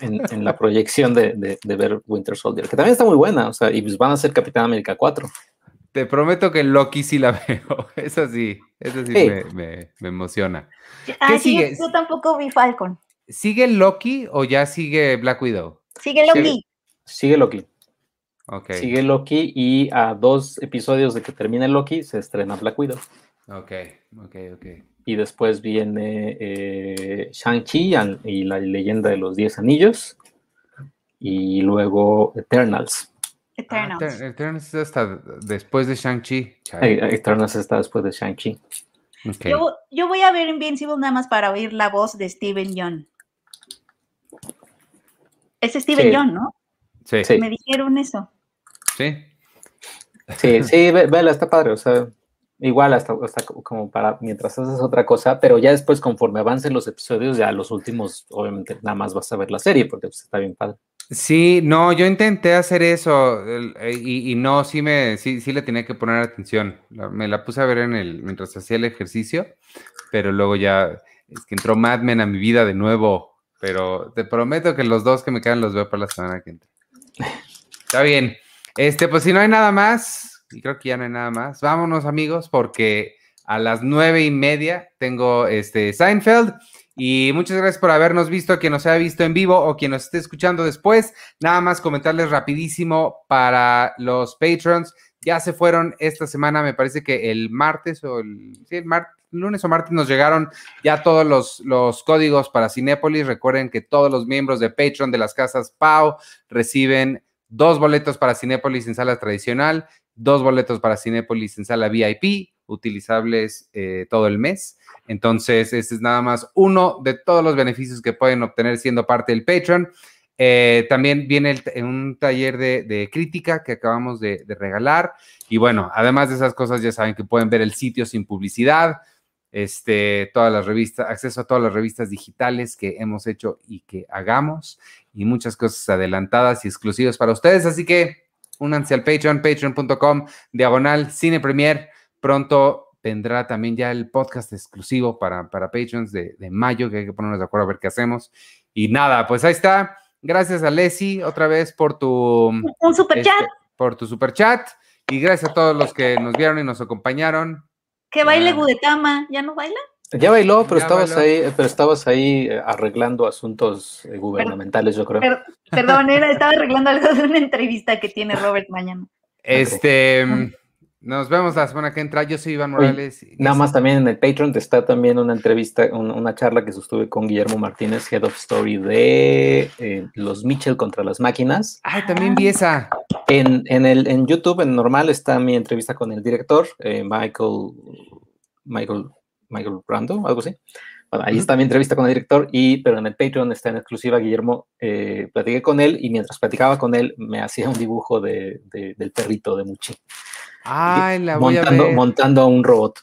en, [laughs] la proyección de, de, ver Winter Soldier, que también está muy buena, o sea, y pues van a ser Capitán América 4. Te prometo que Loki sí la [laughs] veo, eso sí, eso sí, Me, me, me, emociona. Ah, sí, yo, tampoco vi Falcon. ¿Sigue Loki o ya sigue Black Widow? Sigue Loki sigue Loki. Sigue Loki y a dos episodios de que termine Loki se estrena Black Widow. Ok, ok, ok. Y después viene eh, Shang-Chi y la leyenda de los Diez Anillos. Y luego Eternals. Eternals. Ah, Eternals está después de Shang-Chi. Eternals está después de Shang-Chi. Yo, voy a ver Invincible nada más para oír la voz de Steven Yeun. Es Steven Yeun, ¿no? Sí. Me dijeron eso. Sí. Sí, sí, vela, está padre, o sea, igual hasta, hasta, como para mientras haces otra cosa, pero ya después conforme avancen los episodios, ya los últimos, obviamente nada más vas a ver la serie porque pues, está bien padre. Sí, no, yo intenté hacer eso eh, y, no, sí me, sí, sí le tenía que poner atención. Me la puse a ver en el, mientras hacía el ejercicio, pero luego ya es que entró Mad Men a mi vida de nuevo. Pero te prometo que los dos que me quedan los veo para la semana que entra. Está bien. Este, pues si no hay nada más, y creo que ya no hay nada más, vámonos amigos, porque a las nueve y media tengo este Seinfeld. Y muchas gracias por habernos visto, quien nos haya visto en vivo o quien nos esté escuchando después. Nada más comentarles rapidísimo para los patrons. Ya se fueron esta semana, me parece que el martes o el, sí, el lunes o martes nos llegaron ya todos los, los códigos para Cinépolis. Recuerden que todos los miembros de Patreon de las casas PAU reciben dos boletos para Cinépolis en sala tradicional, dos boletos para Cinépolis en sala VIP, utilizables eh, todo el mes. Entonces, este es nada más uno de todos los beneficios que pueden obtener siendo parte del Patreon. Eh, también viene un taller de, crítica que acabamos de, de, regalar. Y bueno, además de esas cosas, ya saben que pueden ver el sitio sin publicidad, este, todas las revistas, acceso a todas las revistas digitales que hemos hecho y que hagamos y muchas cosas adelantadas y exclusivas para ustedes. Así que únanse al Patreon, patreon.com, diagonal, cine premier. Pronto vendrá también ya el podcast exclusivo para, para Patreons de, mayo, que hay que ponernos de acuerdo a ver qué hacemos. Y nada, pues ahí está. Gracias a Leslie otra vez por tu... Un super chat. Este, por tu super chat. Y gracias a todos los que nos vieron y nos acompañaron. Que baile Gudetama, ¿ya no baila? Ya bailó, pero estabas ahí, pero estabas ahí eh, arreglando asuntos eh, gubernamentales, yo creo. perdón, era, estaba arreglando algo de una entrevista que tiene Robert mañana. Este, nos vemos la semana que entra. Yo soy Iván Morales. nada más también en el Patreon está también una entrevista, una charla que sostuve con Guillermo Martínez, Head of Story de eh, Los Mitchell contra las máquinas. Ay, también vi esa. En, en, el, en YouTube, en normal, está mi entrevista con el director, Michael, Michael Michael Brando, algo así. Bueno, ahí está mi entrevista con el director, y, pero en el Patreon está en exclusiva Guillermo. Eh, platiqué con él y mientras platicaba con él me hacía un dibujo de, del perrito de Muchi. Ay, la voy montando, a ver. Montando un robot.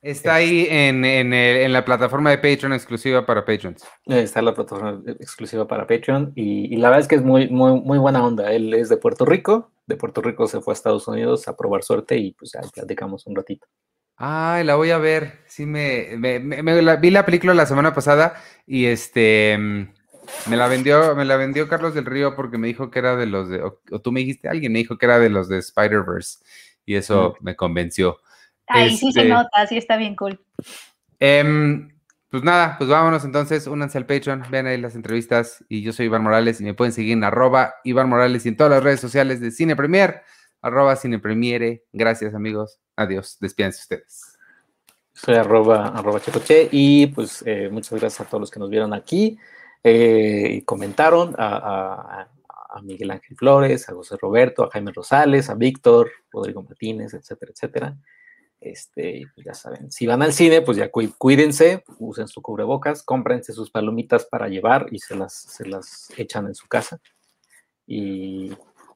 Está ahí en, en, en, la plataforma de Patreon exclusiva para Patreons. Está en la plataforma exclusiva para Patreon y, y, la verdad es que es muy, muy, muy buena onda. Él es de Puerto Rico, de Puerto Rico se fue a Estados Unidos a probar suerte y pues ya platicamos un ratito. Ay, la voy a ver. Sí, me, vi la película la semana pasada y este me la vendió, me la vendió Carlos del Río porque me dijo que era de los de, o, tú me dijiste, alguien me dijo que era de los de Spider-Verse y eso me convenció. Ay, sí se este nota, sí está bien cool. Em, pues nada, pues vámonos entonces, únanse al Patreon, vean ahí las entrevistas y yo soy Iván Morales y me pueden seguir en arroba Iván Morales y en todas las redes sociales de Cine Premier arroba cinepremiere. Gracias, amigos. Adiós. Despídense ustedes. Soy arroba, arroba checoche y pues eh, muchas gracias a todos los que nos vieron aquí eh, y comentaron a, Miguel Ángel Flores, a José Roberto, a Jaime Rosales, a Víctor, Rodrigo Martínez, etcétera, etcétera. Este, pues ya saben, si van al cine, pues ya cuídense, usen su cubrebocas, cómprense sus palomitas para llevar y se las, se las echan en su casa. Y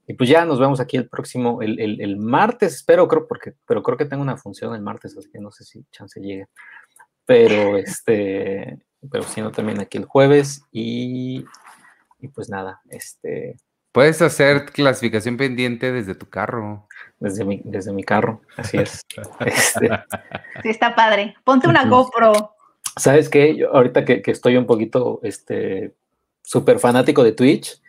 y pues ya nos vemos aquí el próximo, el, el, martes, espero, creo, porque, pero creo que tengo una función el martes, así que no sé si chance llegue. Pero este, pero si no, también aquí el jueves y, y pues nada, este. Puedes hacer clasificación pendiente desde tu carro. Desde mi, desde mi carro, así es. [laughs] Este, sí, está padre. Ponte una GoPro. ¿Sabes qué? Yo, ahorita que, que, estoy un poquito este súper fanático de Twitch,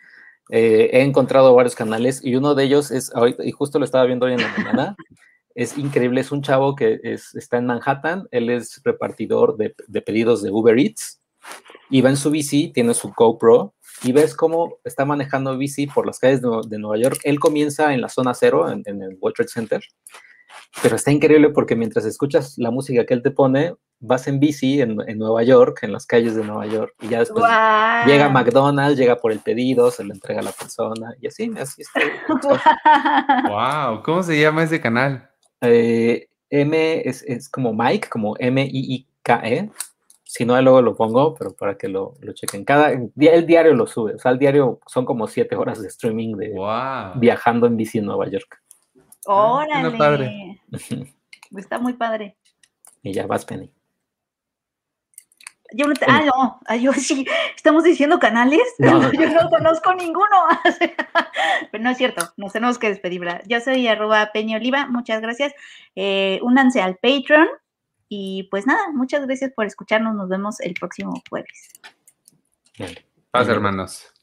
eh, he encontrado varios canales y uno de ellos es, y justo lo estaba viendo hoy en la mañana, [laughs] es increíble, es un chavo que está en Manhattan, él es repartidor de, pedidos de Uber Eats y va en su bici, tiene su GoPro y ves cómo está manejando bici por las calles de, Nueva York. Él comienza en la zona cero, en, en el World Trade Center, pero está increíble porque mientras escuchas la música que él te pone, vas en bici en, Nueva York, en las calles de Nueva York, y ya después llega McDonald's, llega por el pedido, se lo entrega a la persona, y así, así está. [laughs] wow, ¿cómo se llama ese canal? Eh, M es, como Mike, como M-I-I-K-E si no, luego lo pongo, pero para que lo, lo chequen. Cada, el diario lo sube, o sea, el diario son como siete horas de streaming de viajando en bici en Nueva York. ¡Órale! Está, muy padre. Y ya vas, Penny. Yo no te, ah, no, yo sí, estamos diciendo canales, [laughs] yo no conozco ninguno. [laughs] Pero no es cierto, nos tenemos que despedir, ¿verdad? Yo soy arroba Peña Oliva, muchas gracias. Eh, únanse al Patreon, y pues nada, muchas gracias por escucharnos. Nos vemos el próximo jueves. Paz, hermanos.